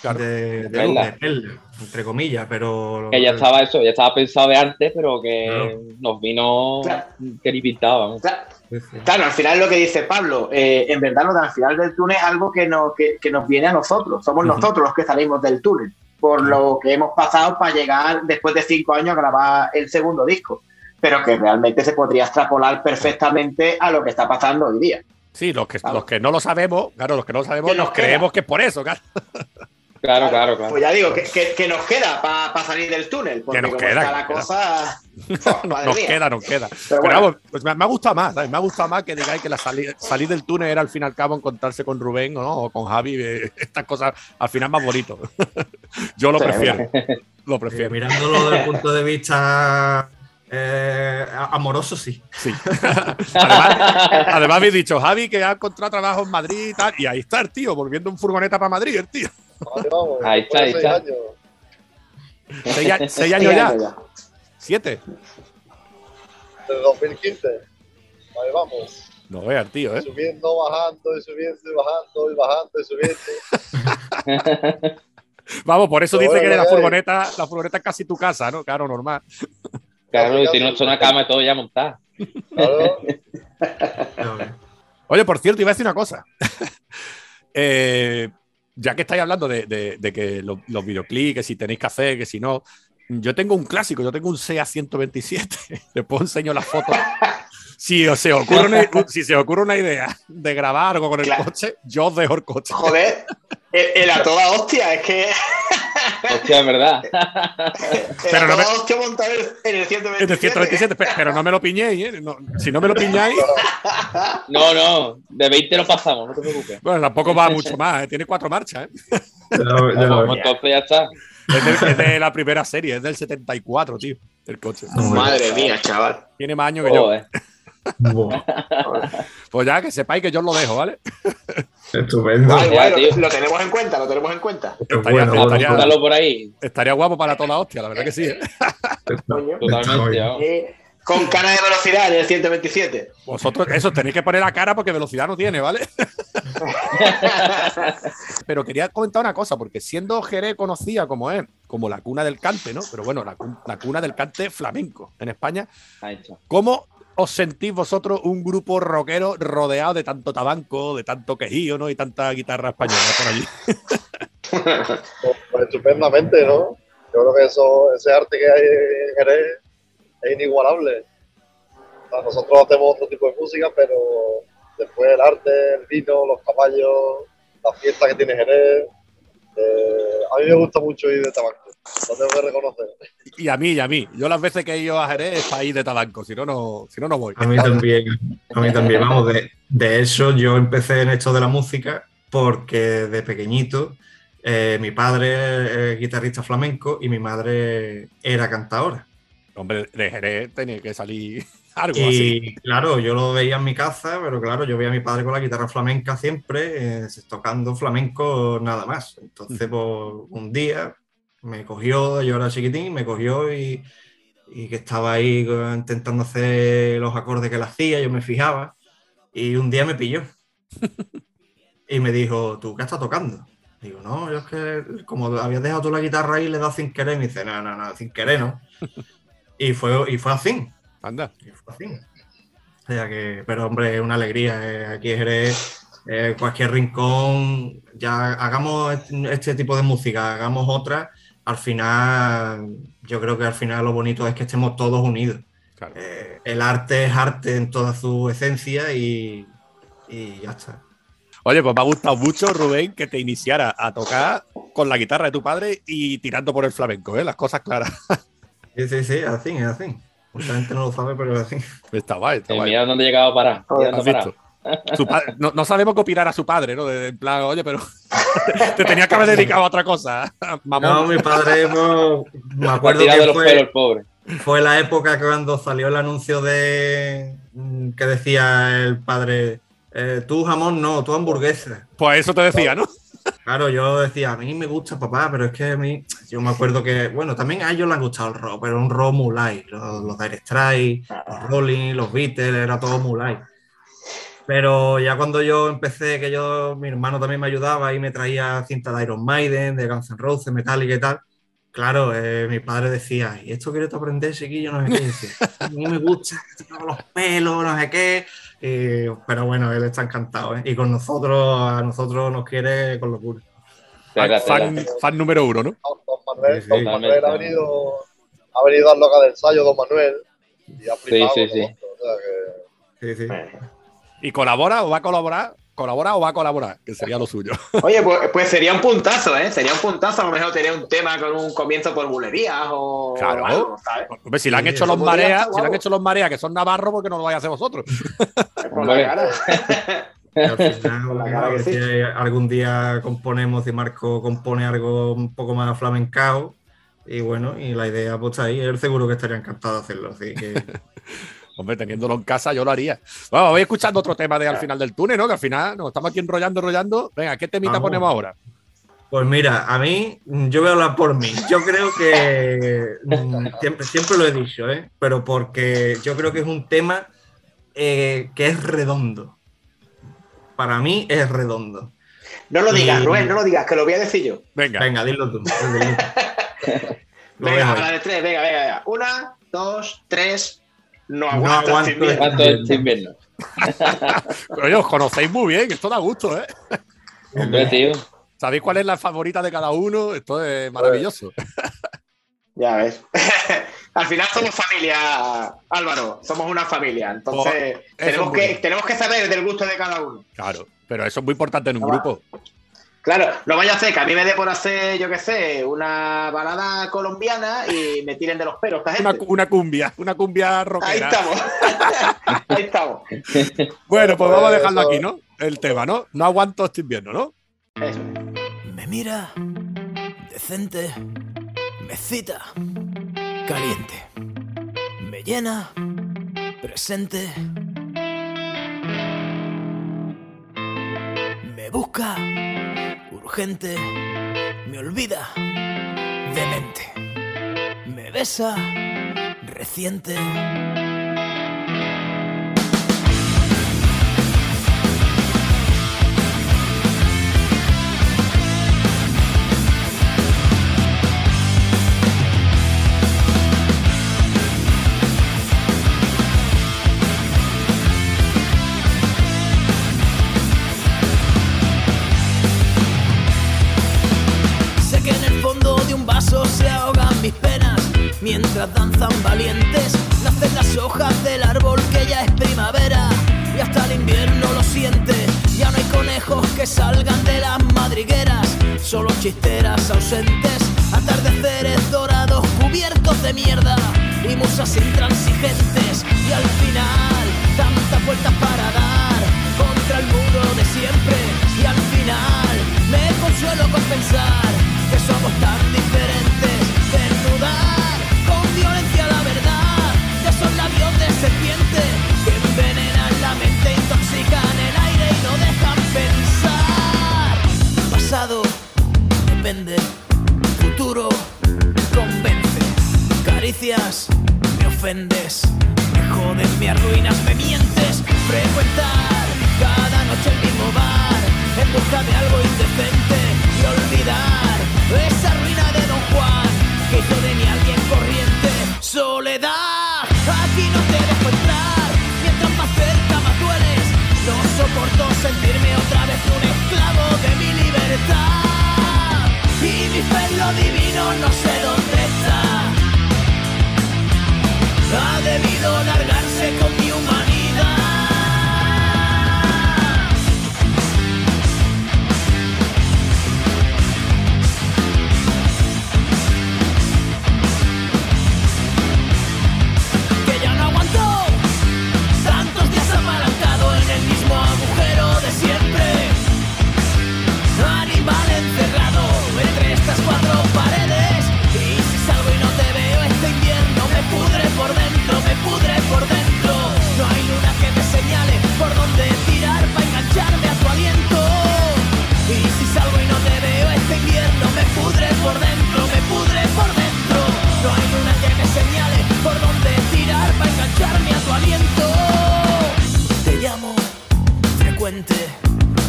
Claro. de, de, de perla, entre comillas, pero Que ya estaba eso, ya estaba pensado de antes, pero que Claro. nos vino Claro. que ni pintaba. vamos. Claro, al final lo que dice Pablo, eh, en verdad lo de al final del túnel es algo que nos, que, que nos viene a nosotros. Somos nosotros los que salimos del túnel, por lo que hemos pasado para llegar después de cinco años a grabar el segundo disco. Pero que realmente se podría extrapolar perfectamente a lo que está pasando hoy día. Sí, los que, Claro. los que no lo sabemos, claro, los que no lo sabemos, Que nos nos creemos que es por eso, claro. Claro, claro, claro. Pues ya digo, que, que- que nos queda para salir del túnel, porque nos como queda, está la que queda. cosa... No- madre nos mía. queda, nos queda. Pero Pero, bueno. vamos, pues me, me ha gustado más, ¿sabes? Me ha gustado más que digáis que la sali- salir del túnel era al fin y al cabo encontrarse con Rubén ¿no? o con Javi. eh, Estas cosas al final más bonito. Yo lo Sí, prefiero. Lo Eh, prefiero. mirándolo desde el punto de vista eh, amoroso, sí. Sí. además, además habéis dicho, Javi, que ha encontrado trabajo en Madrid y tal. Y ahí está el tío, volviendo en furgoneta para Madrid, el tío. Vale, vamos, Ahí está, ahí seis está. años, Seis, a- seis años ya. ya. Siete. desde 2015. Vale, vamos. No veas, el tío, ¿eh? Subiendo, bajando y subiendo y bajando y bajando y subiendo. Vamos, por eso Pero dice que la furgoneta, la furgoneta es casi tu casa, ¿no? Claro, normal. Claro, y Casi, tiene casi. una cama y todo ya montada. Claro. Oye, por cierto, iba a decir una cosa. Eh, ya que estáis hablando de, de- de que lo- los videoclips, que si tenéis que hacer, que si no. Yo tengo un clásico, yo tengo un SEA 127. Después enseño las fotos. Si se ocurre una, si se os ocurre una idea de grabar algo con el Claro. coche, yo os dejo el coche. Joder, el, el a toda hostia, es que Hostia, es verdad. el Pero no me- toda hostia montado en el- en el 127. Es de 127, pe- pero no me lo piñéis, ¿eh? No, si no me lo piñáis, No, no, de 20 no pasamos, no te preocupes. bueno, tampoco va mucho más, ¿eh? tiene cuatro marchas, ¿eh? Lo- lo- Pues entonces ya está. Es de, es de la primera serie, es del 74, tío, el coche. Madre mía, chaval. Tiene más años que yo. Joder. Pues ya, que sepáis que yo os lo dejo, ¿vale? estupendo. Vale, Ya, bueno, tío. lo tenemos en cuenta, lo tenemos en cuenta. Estaría- bueno, estaría- por ahí. Estaría guapo para toda la hostia, la verdad que sí. ¿eh? Totalmente. Eh, con cana de velocidad en el 127. Vosotros, eso, tenéis que poner la cara porque velocidad no tiene, ¿vale? Pero quería comentar una cosa, porque siendo Jerez conocida como es, como la cuna del cante, ¿no? Pero bueno, la, la cuna del cante flamenco en España. ¿cómo os sentís vosotros un grupo rockero rodeado de tanto tabanco, de tanto quejío, ¿no? Y tanta guitarra española por allí. Pues, estupendamente, ¿no? Yo creo que eso, ese arte que hay en Jerez es inigualable. Nosotros hacemos otro tipo de música, pero después el arte, el vino, los caballos, la fiesta que tiene Jerez. eh, a mí me gusta mucho ir de tabaco. Lo tengo que reconocer. Y a mí, y a mí. Yo las veces que he ido a Jerez es país de tabaco, si no, no, si no, no voy. A mí también, a mí también. Vamos, de, de eso yo empecé en esto de la música porque de pequeñito eh, mi padre es guitarrista flamenco y mi madre era cantadora. Hombre, de Jerez tenía que salir algo así. Y claro, yo lo veía en mi casa, pero claro, yo veía a mi padre con la guitarra flamenca siempre, eh, tocando flamenco nada más. Entonces, pues, un día me cogió, yo era chiquitín, me cogió y, y que estaba ahí intentando hacer los acordes que él hacía, yo me fijaba, y un día me pilló. y me dijo, ¿tú qué estás tocando? Digo, no, yo es que como habías dejado tú la guitarra ahí, le he dado sin querer. Y me dice, no, no, no, sin querer, ¿no? y, fue, y fue así. Anda. Y fue así. O sea que, pero hombre, es una alegría. eh, aquí Jerez, eh, cualquier rincón, ya hagamos este- este tipo de música, hagamos otra. Al final, yo creo que al final lo bonito es que estemos todos unidos. Claro. Eh, el arte es arte en toda su esencia y, y ya está. Oye, pues me ha gustado mucho, Rubén, que te iniciara a tocar con la guitarra de tu padre y tirando por el flamenco, ¿eh? Las cosas claras. Sí, sí, sí, así, es así. Mucha gente no lo sabe, pero es así. Está guay, está Eh, guay. mira dónde he llegado a parar. Mira ¿Has Su no, no sabemos qué opinar a su padre, ¿no? De, en plan, oye, pero te tenías que haber dedicado a otra cosa, mamón. No, mi padre, me acuerdo de que los fue, pobre. fue la época cuando salió el anuncio de mm, que decía el padre, eh, tú jamón no, tú hamburguesa. Pues eso te decía, ¿no? Claro, yo decía, a mí me gusta papá, pero es que a mí, yo me acuerdo que, bueno, también a ellos les ha gustado el rock, pero un rock light, los, los Dire Straits, los Rolling, los Beatles, era todo light. Pero ya cuando yo empecé, que yo, mi hermano también me ayudaba y me traía cinta de Iron Maiden, de Guns N' Roses, Metallica y tal, claro, eh, mi padre decía, ¿y esto quieres tú aprender, chiquillo? No sé qué. Y decía, a mí me gusta, los pelos, no sé qué. Y- pero bueno, él está encantado, ¿eh? Y con nosotros, a nosotros nos quiere con locura. Fan, fan número uno, ¿no? Don, Manuel, Sí, sí, don Manuel ha venido, ha venido al local del ensayo, don Manuel, y ha flipado sí, sí. nosotros, o sea que- Sí, sí. ¿Y colabora o va a colaborar? ¿Colabora o va a colaborar? Que sería lo suyo. Oye, pues, pues sería un puntazo, ¿eh? Sería un puntazo a lo mejor tener un tema con un comienzo por bulerías o Claro. algo, ¿sabes? Hombre, si le han Sí, hecho eso los mareas, si le han hecho los mareas que son navarros, porque no lo vais a hacer vosotros? Con la cara. Y al final, Con la cara a ver que sí. si algún día componemos y Marco compone algo un poco más flamencao. Y bueno, y la idea pues está ahí. Él seguro que estaría encantado de hacerlo. Así que Hombre, teniéndolo en casa, yo lo haría. Bueno, voy escuchando otro tema de al final del túnel, ¿no? Que al final nos estamos aquí enrollando, enrollando. Venga, ¿qué temita Vamos. ponemos ahora? Pues mira, a mí, yo voy a hablar por mí. Yo creo que mm, siempre, siempre lo he dicho, ¿eh? pero porque yo creo que es un tema eh, que es redondo. Para mí es redondo. No lo digas, Y- Rubén, no lo digas, que lo voy a decir yo. Venga. Venga, dilo tú. dilo tú. Venga, a la de tres, venga, venga, venga. Una, dos, tres. No No aguanto aguanto. ¿Cuánto es este invierno? Pero oye, os conocéis muy bien, esto da gusto, ¿eh? Hombre, tío. ¿Sabéis cuál es la favorita de cada uno? Esto es maravilloso. Ya ves. Al final somos familia, Álvaro. Somos una familia. Entonces, Oh, eso tenemos, que, tenemos que saber del gusto de cada uno. Claro, pero eso es muy importante en un Ah, va. grupo. Claro, no vaya a ser que a mí me dé por hacer, yo qué sé, una balada colombiana y me tiren de los pelos. esta Una, gente. una cumbia, una cumbia Ahí rockera. estamos. Ahí estamos. Bueno, pues vamos a dejarlo aquí, ¿no? El tema, ¿no? No aguanto este invierno, ¿no? Eso. Me mira, decente, me cita, caliente, me llena, presente, me busca, urgente, me olvida, demente, me besa, reciente. Vaso se ahogan mis penas. Mientras danzan valientes Nacen las hojas del árbol que ya es primavera. Y hasta el invierno lo siente. Ya no hay conejos que salgan de las madrigueras. Solo chisteras ausentes Atardeceres dorados cubiertos de mierda. Y musas intransigentes. Y al final tantas vueltas para dar contra el muro de siempre. Y al final me consuelo con pensar que somos tan diferentes depende futuro convence. Caricias me ofendes. Me jodes me arruinas me mientes. Frecuentar cada noche el mismo bar en busca de algo indecente y olvidar esa ruina de Don Juan que hizo de mí alguien corriente. Soledad aquí no te dejo entrar. Mientras más cerca más dueles. No soporto sentirme otra vez un esclavo de en lo divino no sé dónde está. Ha debido largarse con mi humanidad aliento. Te llamo frecuente.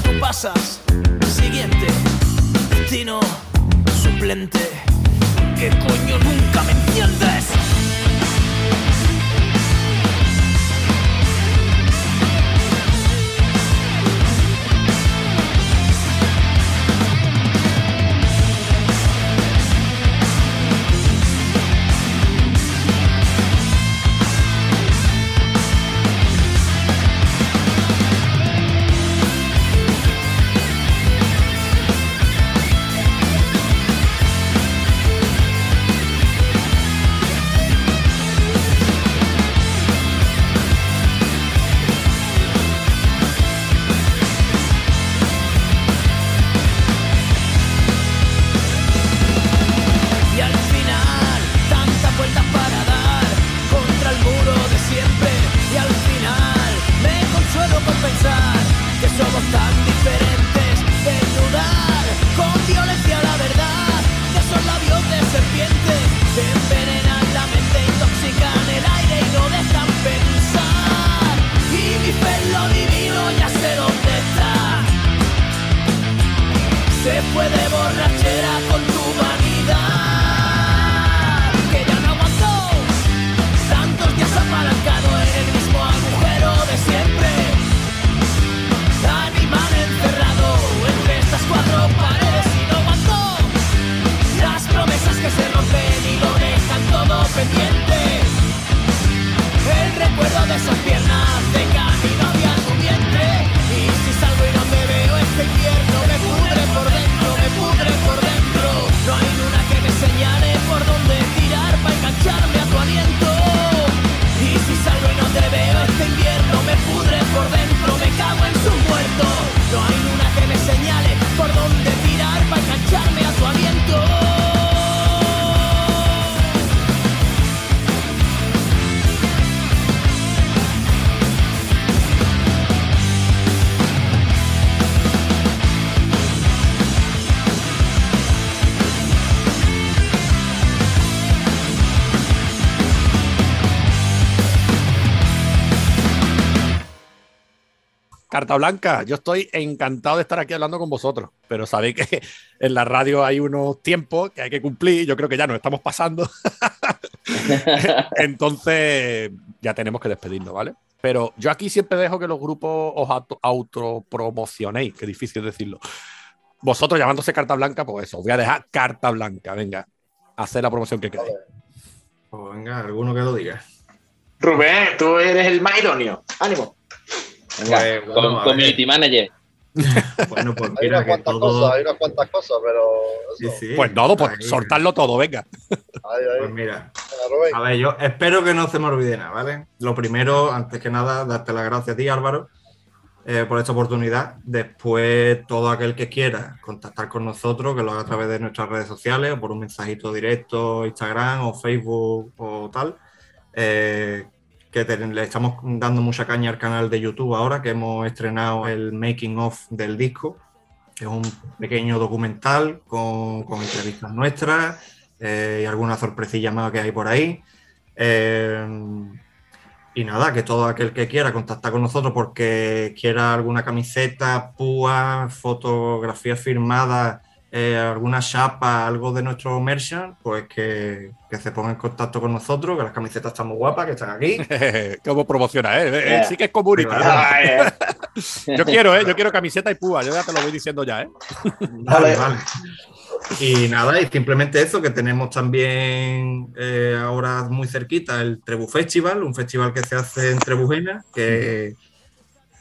Tú pasas siguiente destino suplente. ¿Qué coño nunca me entiendes? Puede borrachera Carta Blanca, yo estoy encantado de estar aquí hablando con vosotros, pero sabéis que en la radio hay unos tiempos que hay que cumplir, yo creo que ya nos estamos pasando. Entonces, ya tenemos que despedirnos, ¿vale? Pero yo aquí siempre dejo que los grupos os auto- autopromocionéis, que difícil decirlo. Vosotros llamándose Carta Blanca, pues eso, os voy a dejar Carta Blanca, venga, hacer la promoción que queráis. Pues venga, alguno que lo diga. Rubén, tú eres el más idóneo. Ánimo. Pues, con- bueno, community manager. Bueno, pues Hay mira unas que cuantas todo... cosas, hay unas cuantas cosas, pero. Sí, Eso. sí. Pues no, pues Ahí. soltarlo todo, venga. Ahí, ahí. Pues mira, a ver, yo espero que no se me olvide nada, ¿vale? Lo primero, antes que nada, darte las gracias a ti, Álvaro, eh, por esta oportunidad. Después, todo aquel que quiera contactar con nosotros, que lo haga a través de nuestras redes sociales, o por un mensajito directo, Instagram o Facebook o tal. eh, que le estamos dando mucha caña al canal de YouTube ahora, que hemos estrenado el making of del disco, que es un pequeño documental con, con entrevistas nuestras eh, y alguna sorpresilla más que hay por ahí. Eh, y nada, que todo aquel que quiera contactar con nosotros porque quiera alguna camiseta, púa, fotografía firmada, eh, alguna chapa, algo de nuestro merchant, pues que, que se ponga en contacto con nosotros, que las camisetas están muy guapas, que están aquí. ¿Cómo promociona, eh? Eh. Sí que es community. Claro. Yo quiero, eh. Yo quiero camiseta y púa. Yo ya te lo voy diciendo ya, eh. Vale, vale. Y nada, y simplemente eso, que tenemos también eh, ahora muy cerquita el Trebu Festival, un festival que se hace en Trebujena, que,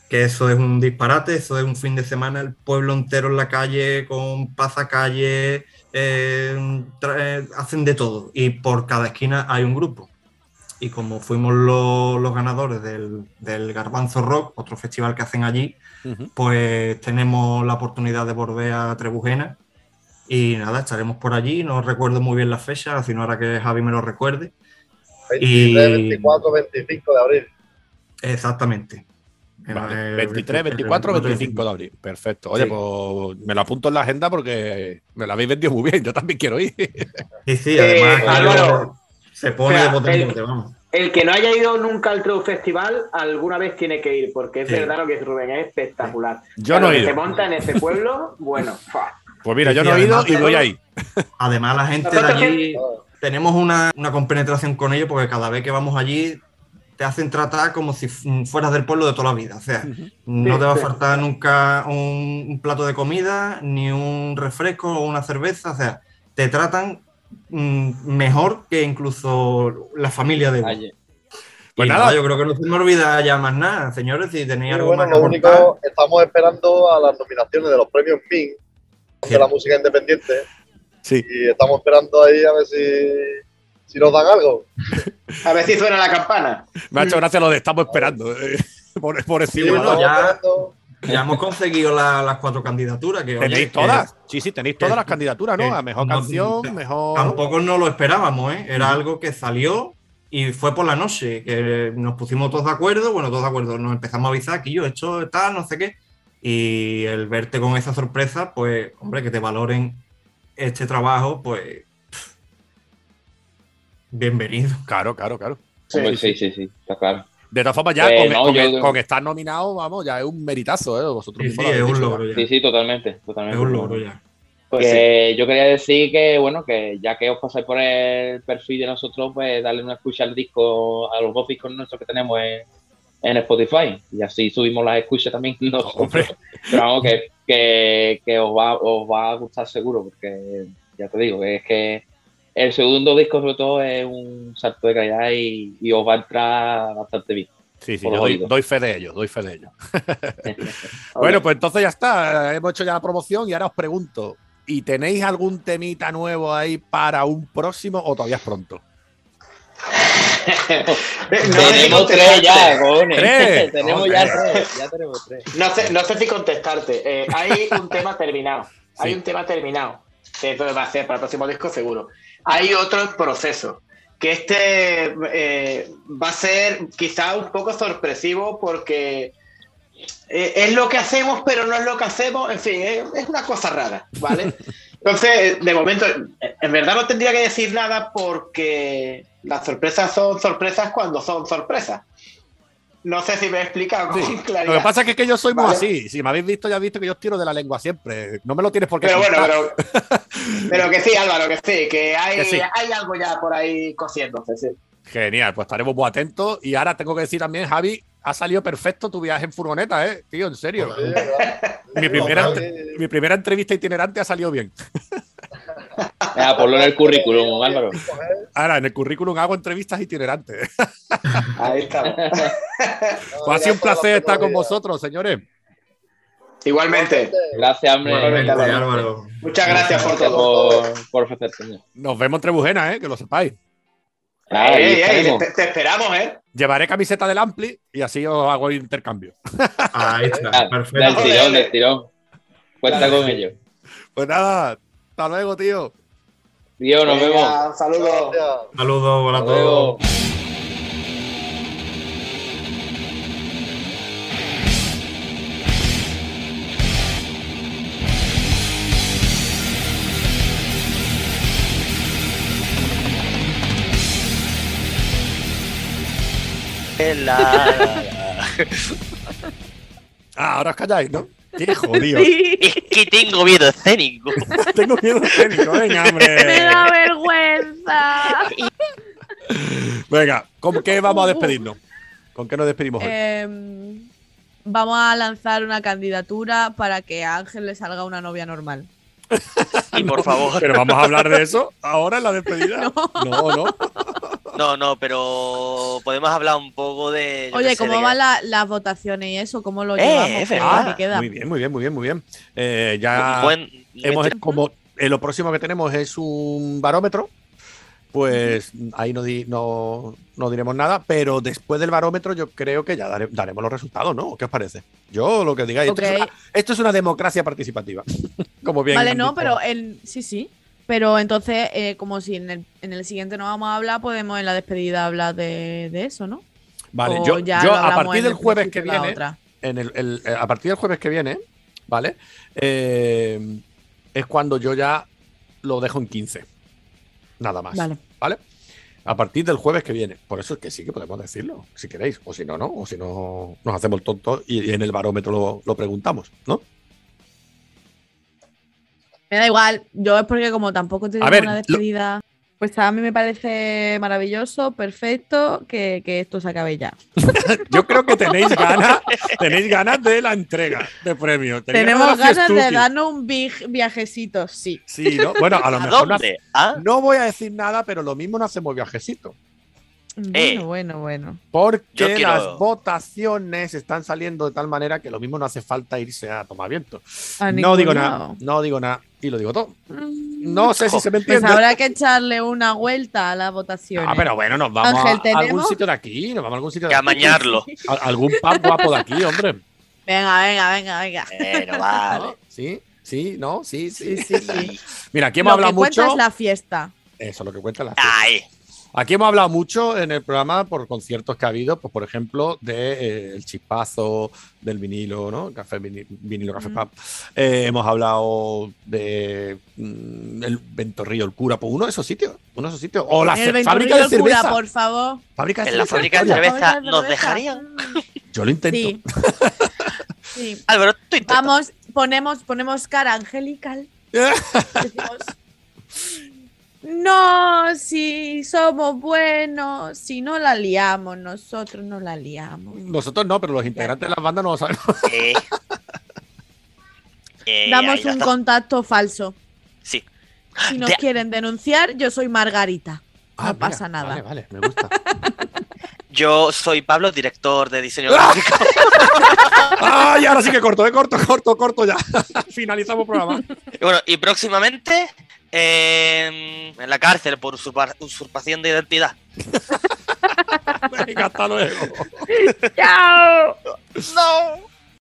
que eso es un disparate, eso es un fin de semana, el pueblo entero en la calle, con pasacalle, eh, eh, hacen de todo, y por cada esquina hay un grupo. Y como fuimos lo- los ganadores del, del Garbanzo Rock, otro festival que hacen allí, pues tenemos la oportunidad de volver a Trebujena y nada, estaremos por allí, no recuerdo muy bien la fecha, sino ahora que Javi me lo recuerde. 23, 24, 25 de abril. Exactamente. Vale, Eh, 23, 24, 25 de abril. Perfecto. Oye, Sí. pues me lo apunto en la agenda porque me la habéis vendido muy bien. Yo también quiero ir. Sí, sí, además Eh, Álvaro, se pone o sea, de bote, vamos. El que no haya ido nunca al True Festival, alguna vez tiene que ir, porque es Sí. verdad lo que dice Rubén, es espectacular. Yo no he ido. Se monta en ese pueblo, bueno, fa. Pues mira, yo sí, no he ido además y voy ahí. Además, la gente de allí, tenemos una, una compenetración con ellos porque cada vez que vamos allí te hacen tratar como si fu- fueras del pueblo de toda la vida. O sea, no Sí, te va a sí. faltar nunca un, un plato de comida, ni un refresco o una cerveza. O sea, te tratan mm, mejor que incluso la familia de. Ayer. Pues Y nada. nada, yo creo que no se me olvida ya más nada, señores. Si tenéis Y algo bueno, más que lo aportar. único, estamos esperando a las nominaciones de los premios MIN de la música independiente Sí. y estamos esperando ahí a ver si, si nos dan algo. A ver si suena la campana. Me ha hecho gracia lo de estamos esperando. eh, por, por Sí, encima. ya- hemos conseguido la- las cuatro candidaturas. Que, oye, Tenéis que todas. Sí, sí, tenéis todas que- las candidaturas, ¿no? A mejor no- canción, mejor. Tampoco no lo esperábamos, ¿eh? Era algo que salió y fue por la noche, que nos pusimos todos de acuerdo, bueno, todos de acuerdo, nos empezamos a avisar que yo, esto tal, no sé qué, y el verte con esa sorpresa, pues, hombre, que te valoren este trabajo, pues, bienvenido. Claro, claro, claro. Hombre, Sí, sí, sí, está claro. De todas formas, ya Eh, con, no, con- yo- con estar nominado, vamos, ya es un meritazo, ¿eh? Vosotros Sí, mismos sí, es un logro ya. Sí, sí, totalmente, totalmente. Es un logro ya. Pues sí. Yo quería decir que, bueno, que ya que os pasáis por el perfil de nosotros, pues darle una escucha al disco, a los dos discos nuestros que tenemos en, en Spotify. Y así subimos las escuchas también nosotros. Pero vamos, que, que, que os, va, os va a gustar seguro, porque ya te digo, que es que el segundo disco sobre todo es un salto de calidad y, y os va a entrar bastante bien. Sí, sí, yo doy, fe de ello, doy fe de ello. Bueno, pues entonces ya está. Hemos hecho ya la promoción y ahora os pregunto: ¿y tenéis algún temita nuevo ahí para un próximo o todavía es pronto? No tenemos tres ya, cojones. ¿Tres? tenemos ya tres, ya tenemos tres. No sé, no sé si contestarte. Eh, hay un tema terminado. Hay Sí. un tema terminado. Que eso va a ser para el próximo disco seguro. Hay otro proceso. Que este eh, va a ser quizá un poco sorpresivo porque eh, es lo que hacemos, pero no es lo que hacemos. En fin, es, es una cosa rara, ¿vale? Entonces, de momento, en verdad no tendría que decir nada porque las sorpresas son sorpresas cuando son sorpresas. No sé si me he explicado con Sí. claridad. Lo que pasa es que, es que yo soy muy Vale. así. Si me habéis visto, ya habéis visto que yo os tiro de la lengua siempre. No me lo tienes por qué Pero bueno, pero, pero que sí, Álvaro, que sí, que hay, Que sí. hay algo ya por ahí cosiéndose, sí. Genial, pues estaremos muy atentos. Y ahora tengo que decir también, Javi, ha salido perfecto tu viaje en furgoneta, ¿eh? Tío, en serio. Mi primera, mi primera entrevista itinerante ha salido bien. Venga, ponlo en el currículum, Álvaro. Ahora, en el currículum hago entrevistas itinerantes. Ahí está. Pues ha sido un placer estar con vosotros, señores. Igualmente. Gracias, hombre. Igualmente, Álvaro. Muchas gracias por todo. por, por ofrecerte. Nos vemos en Trebujenas, ¿eh? Que lo sepáis. Ah, ahí Ey, te, te esperamos, ¿eh? Llevaré camiseta del Ampli y así os hago intercambio. Ahí está, Ah, Del perfecto. tirón, del tirón. Cuenta con ello. Pues nada, hasta luego, tío. Dios, nos Venga, vemos. Un saludo. Saludos, hola a todos. luego. La- Ah, ahora os calláis, ¿no? Qué jodido. Sí, Es que tengo miedo escénico. Tengo miedo escénico, venga, me hombre. da vergüenza. Venga, ¿con qué vamos a despedirnos? ¿Con qué nos despedimos hoy? Em, vamos a lanzar una candidatura para que a Ángel le salga una novia normal. Y por favor. Pero vamos a hablar de eso ahora en la despedida. No. no. no. No, no, pero podemos hablar un poco de. Oye, sé, ¿cómo de- van la- las votaciones y eso? ¿Cómo lo Eh, llevamos? Muy bien, muy bien, muy bien, muy bien. Eh, ya Buen- hemos como eh, lo próximo que tenemos es un barómetro. Pues ahí no, di- no, no diremos nada, pero después del barómetro yo creo que ya dare- daremos los resultados, ¿no? ¿Qué os parece? Yo lo que digáis, esto, es una, esto es una democracia participativa. como bien Vale, no, pero el, sí, sí. Pero entonces, eh, como si en el, en el siguiente no vamos a hablar, podemos en la despedida hablar de, de eso, ¿no? Vale, O yo, ya yo a partir del el jueves que viene, en el, el- eh, a partir del jueves que viene, ¿vale? Eh, es cuando yo ya lo dejo en 15. Nada más. Vale. ¿Vale? A partir del jueves que viene. Por eso es que sí que podemos decirlo, si queréis. O si no, no. O si no, nos hacemos tontos y, en el barómetro lo, lo preguntamos, ¿no? Me da igual, yo es porque como tampoco ver, una lo- despedida, pues a mí me parece maravilloso, perfecto, que, que esto se acabe ya. Yo creo que tenéis ganas, tenéis ganas de la entrega de premio. Tenemos ganas de darnos un viajecito, sí. Sí, ¿no? Bueno, a lo ¿A mejor no? ¿Ah? no voy a decir nada, pero lo mismo no hacemos viajecito. Eh. Bueno, bueno, bueno. Porque quiero- las votaciones están saliendo de tal manera que lo mismo no hace falta irse a tomar viento. A No digo lado. nada, no digo nada y lo digo todo. Mm, No sé si se me Pues entiende. habrá que echarle una vuelta a las votaciones. Ah, pero bueno, nos vamos Ángel, a algún sitio de aquí, nos vamos a algún sitio de Que aquí. amañarlo. A- algún pub guapo de aquí, hombre. Venga, venga, venga, venga. Bueno, vale. ¿No? Sí, sí, no, sí, sí. Sí, sí, sí. Mira, aquí hemos Lo hablado que cuenta mucho. es la fiesta. Eso, lo que cuenta la fiesta. Ay, Aquí hemos hablado mucho en el programa por conciertos que ha habido, pues por ejemplo, de eh, el chispazo del vinilo, ¿no? Café vini- vinilo, café Ujú. pub. Eh, hemos hablado de mm, el Ventorrillo, el cura, pues uno de esos sitios, uno de esos sitios. O la El fábrica de del cura, cerveza. por favor. Fábrica de en la cerveza, fábrica de cerveza nos cerveza. dejarían. Yo lo intento. Sí. Sí. Álvaro, tú. Vamos, ponemos, ponemos cara angelical. Decimos, no, si somos buenos, si no la liamos, nosotros no la liamos. Nosotros no, pero los integrantes de las bandas no lo saben. Eh. Eh, Damos un está. contacto falso. Sí. Si nos De- quieren denunciar, yo soy Margarita. Ah, No mira, pasa nada. Vale, vale, me gusta. Yo soy Pablo, director de diseño gráfico. ¡Ay, ahora sí que corto, eh! Corto, corto, corto ya. Finalizamos el programa. Y bueno, y próximamente eh, en la cárcel por usurpa- usurpación de identidad. Venga, hasta luego. ¡Chao! No.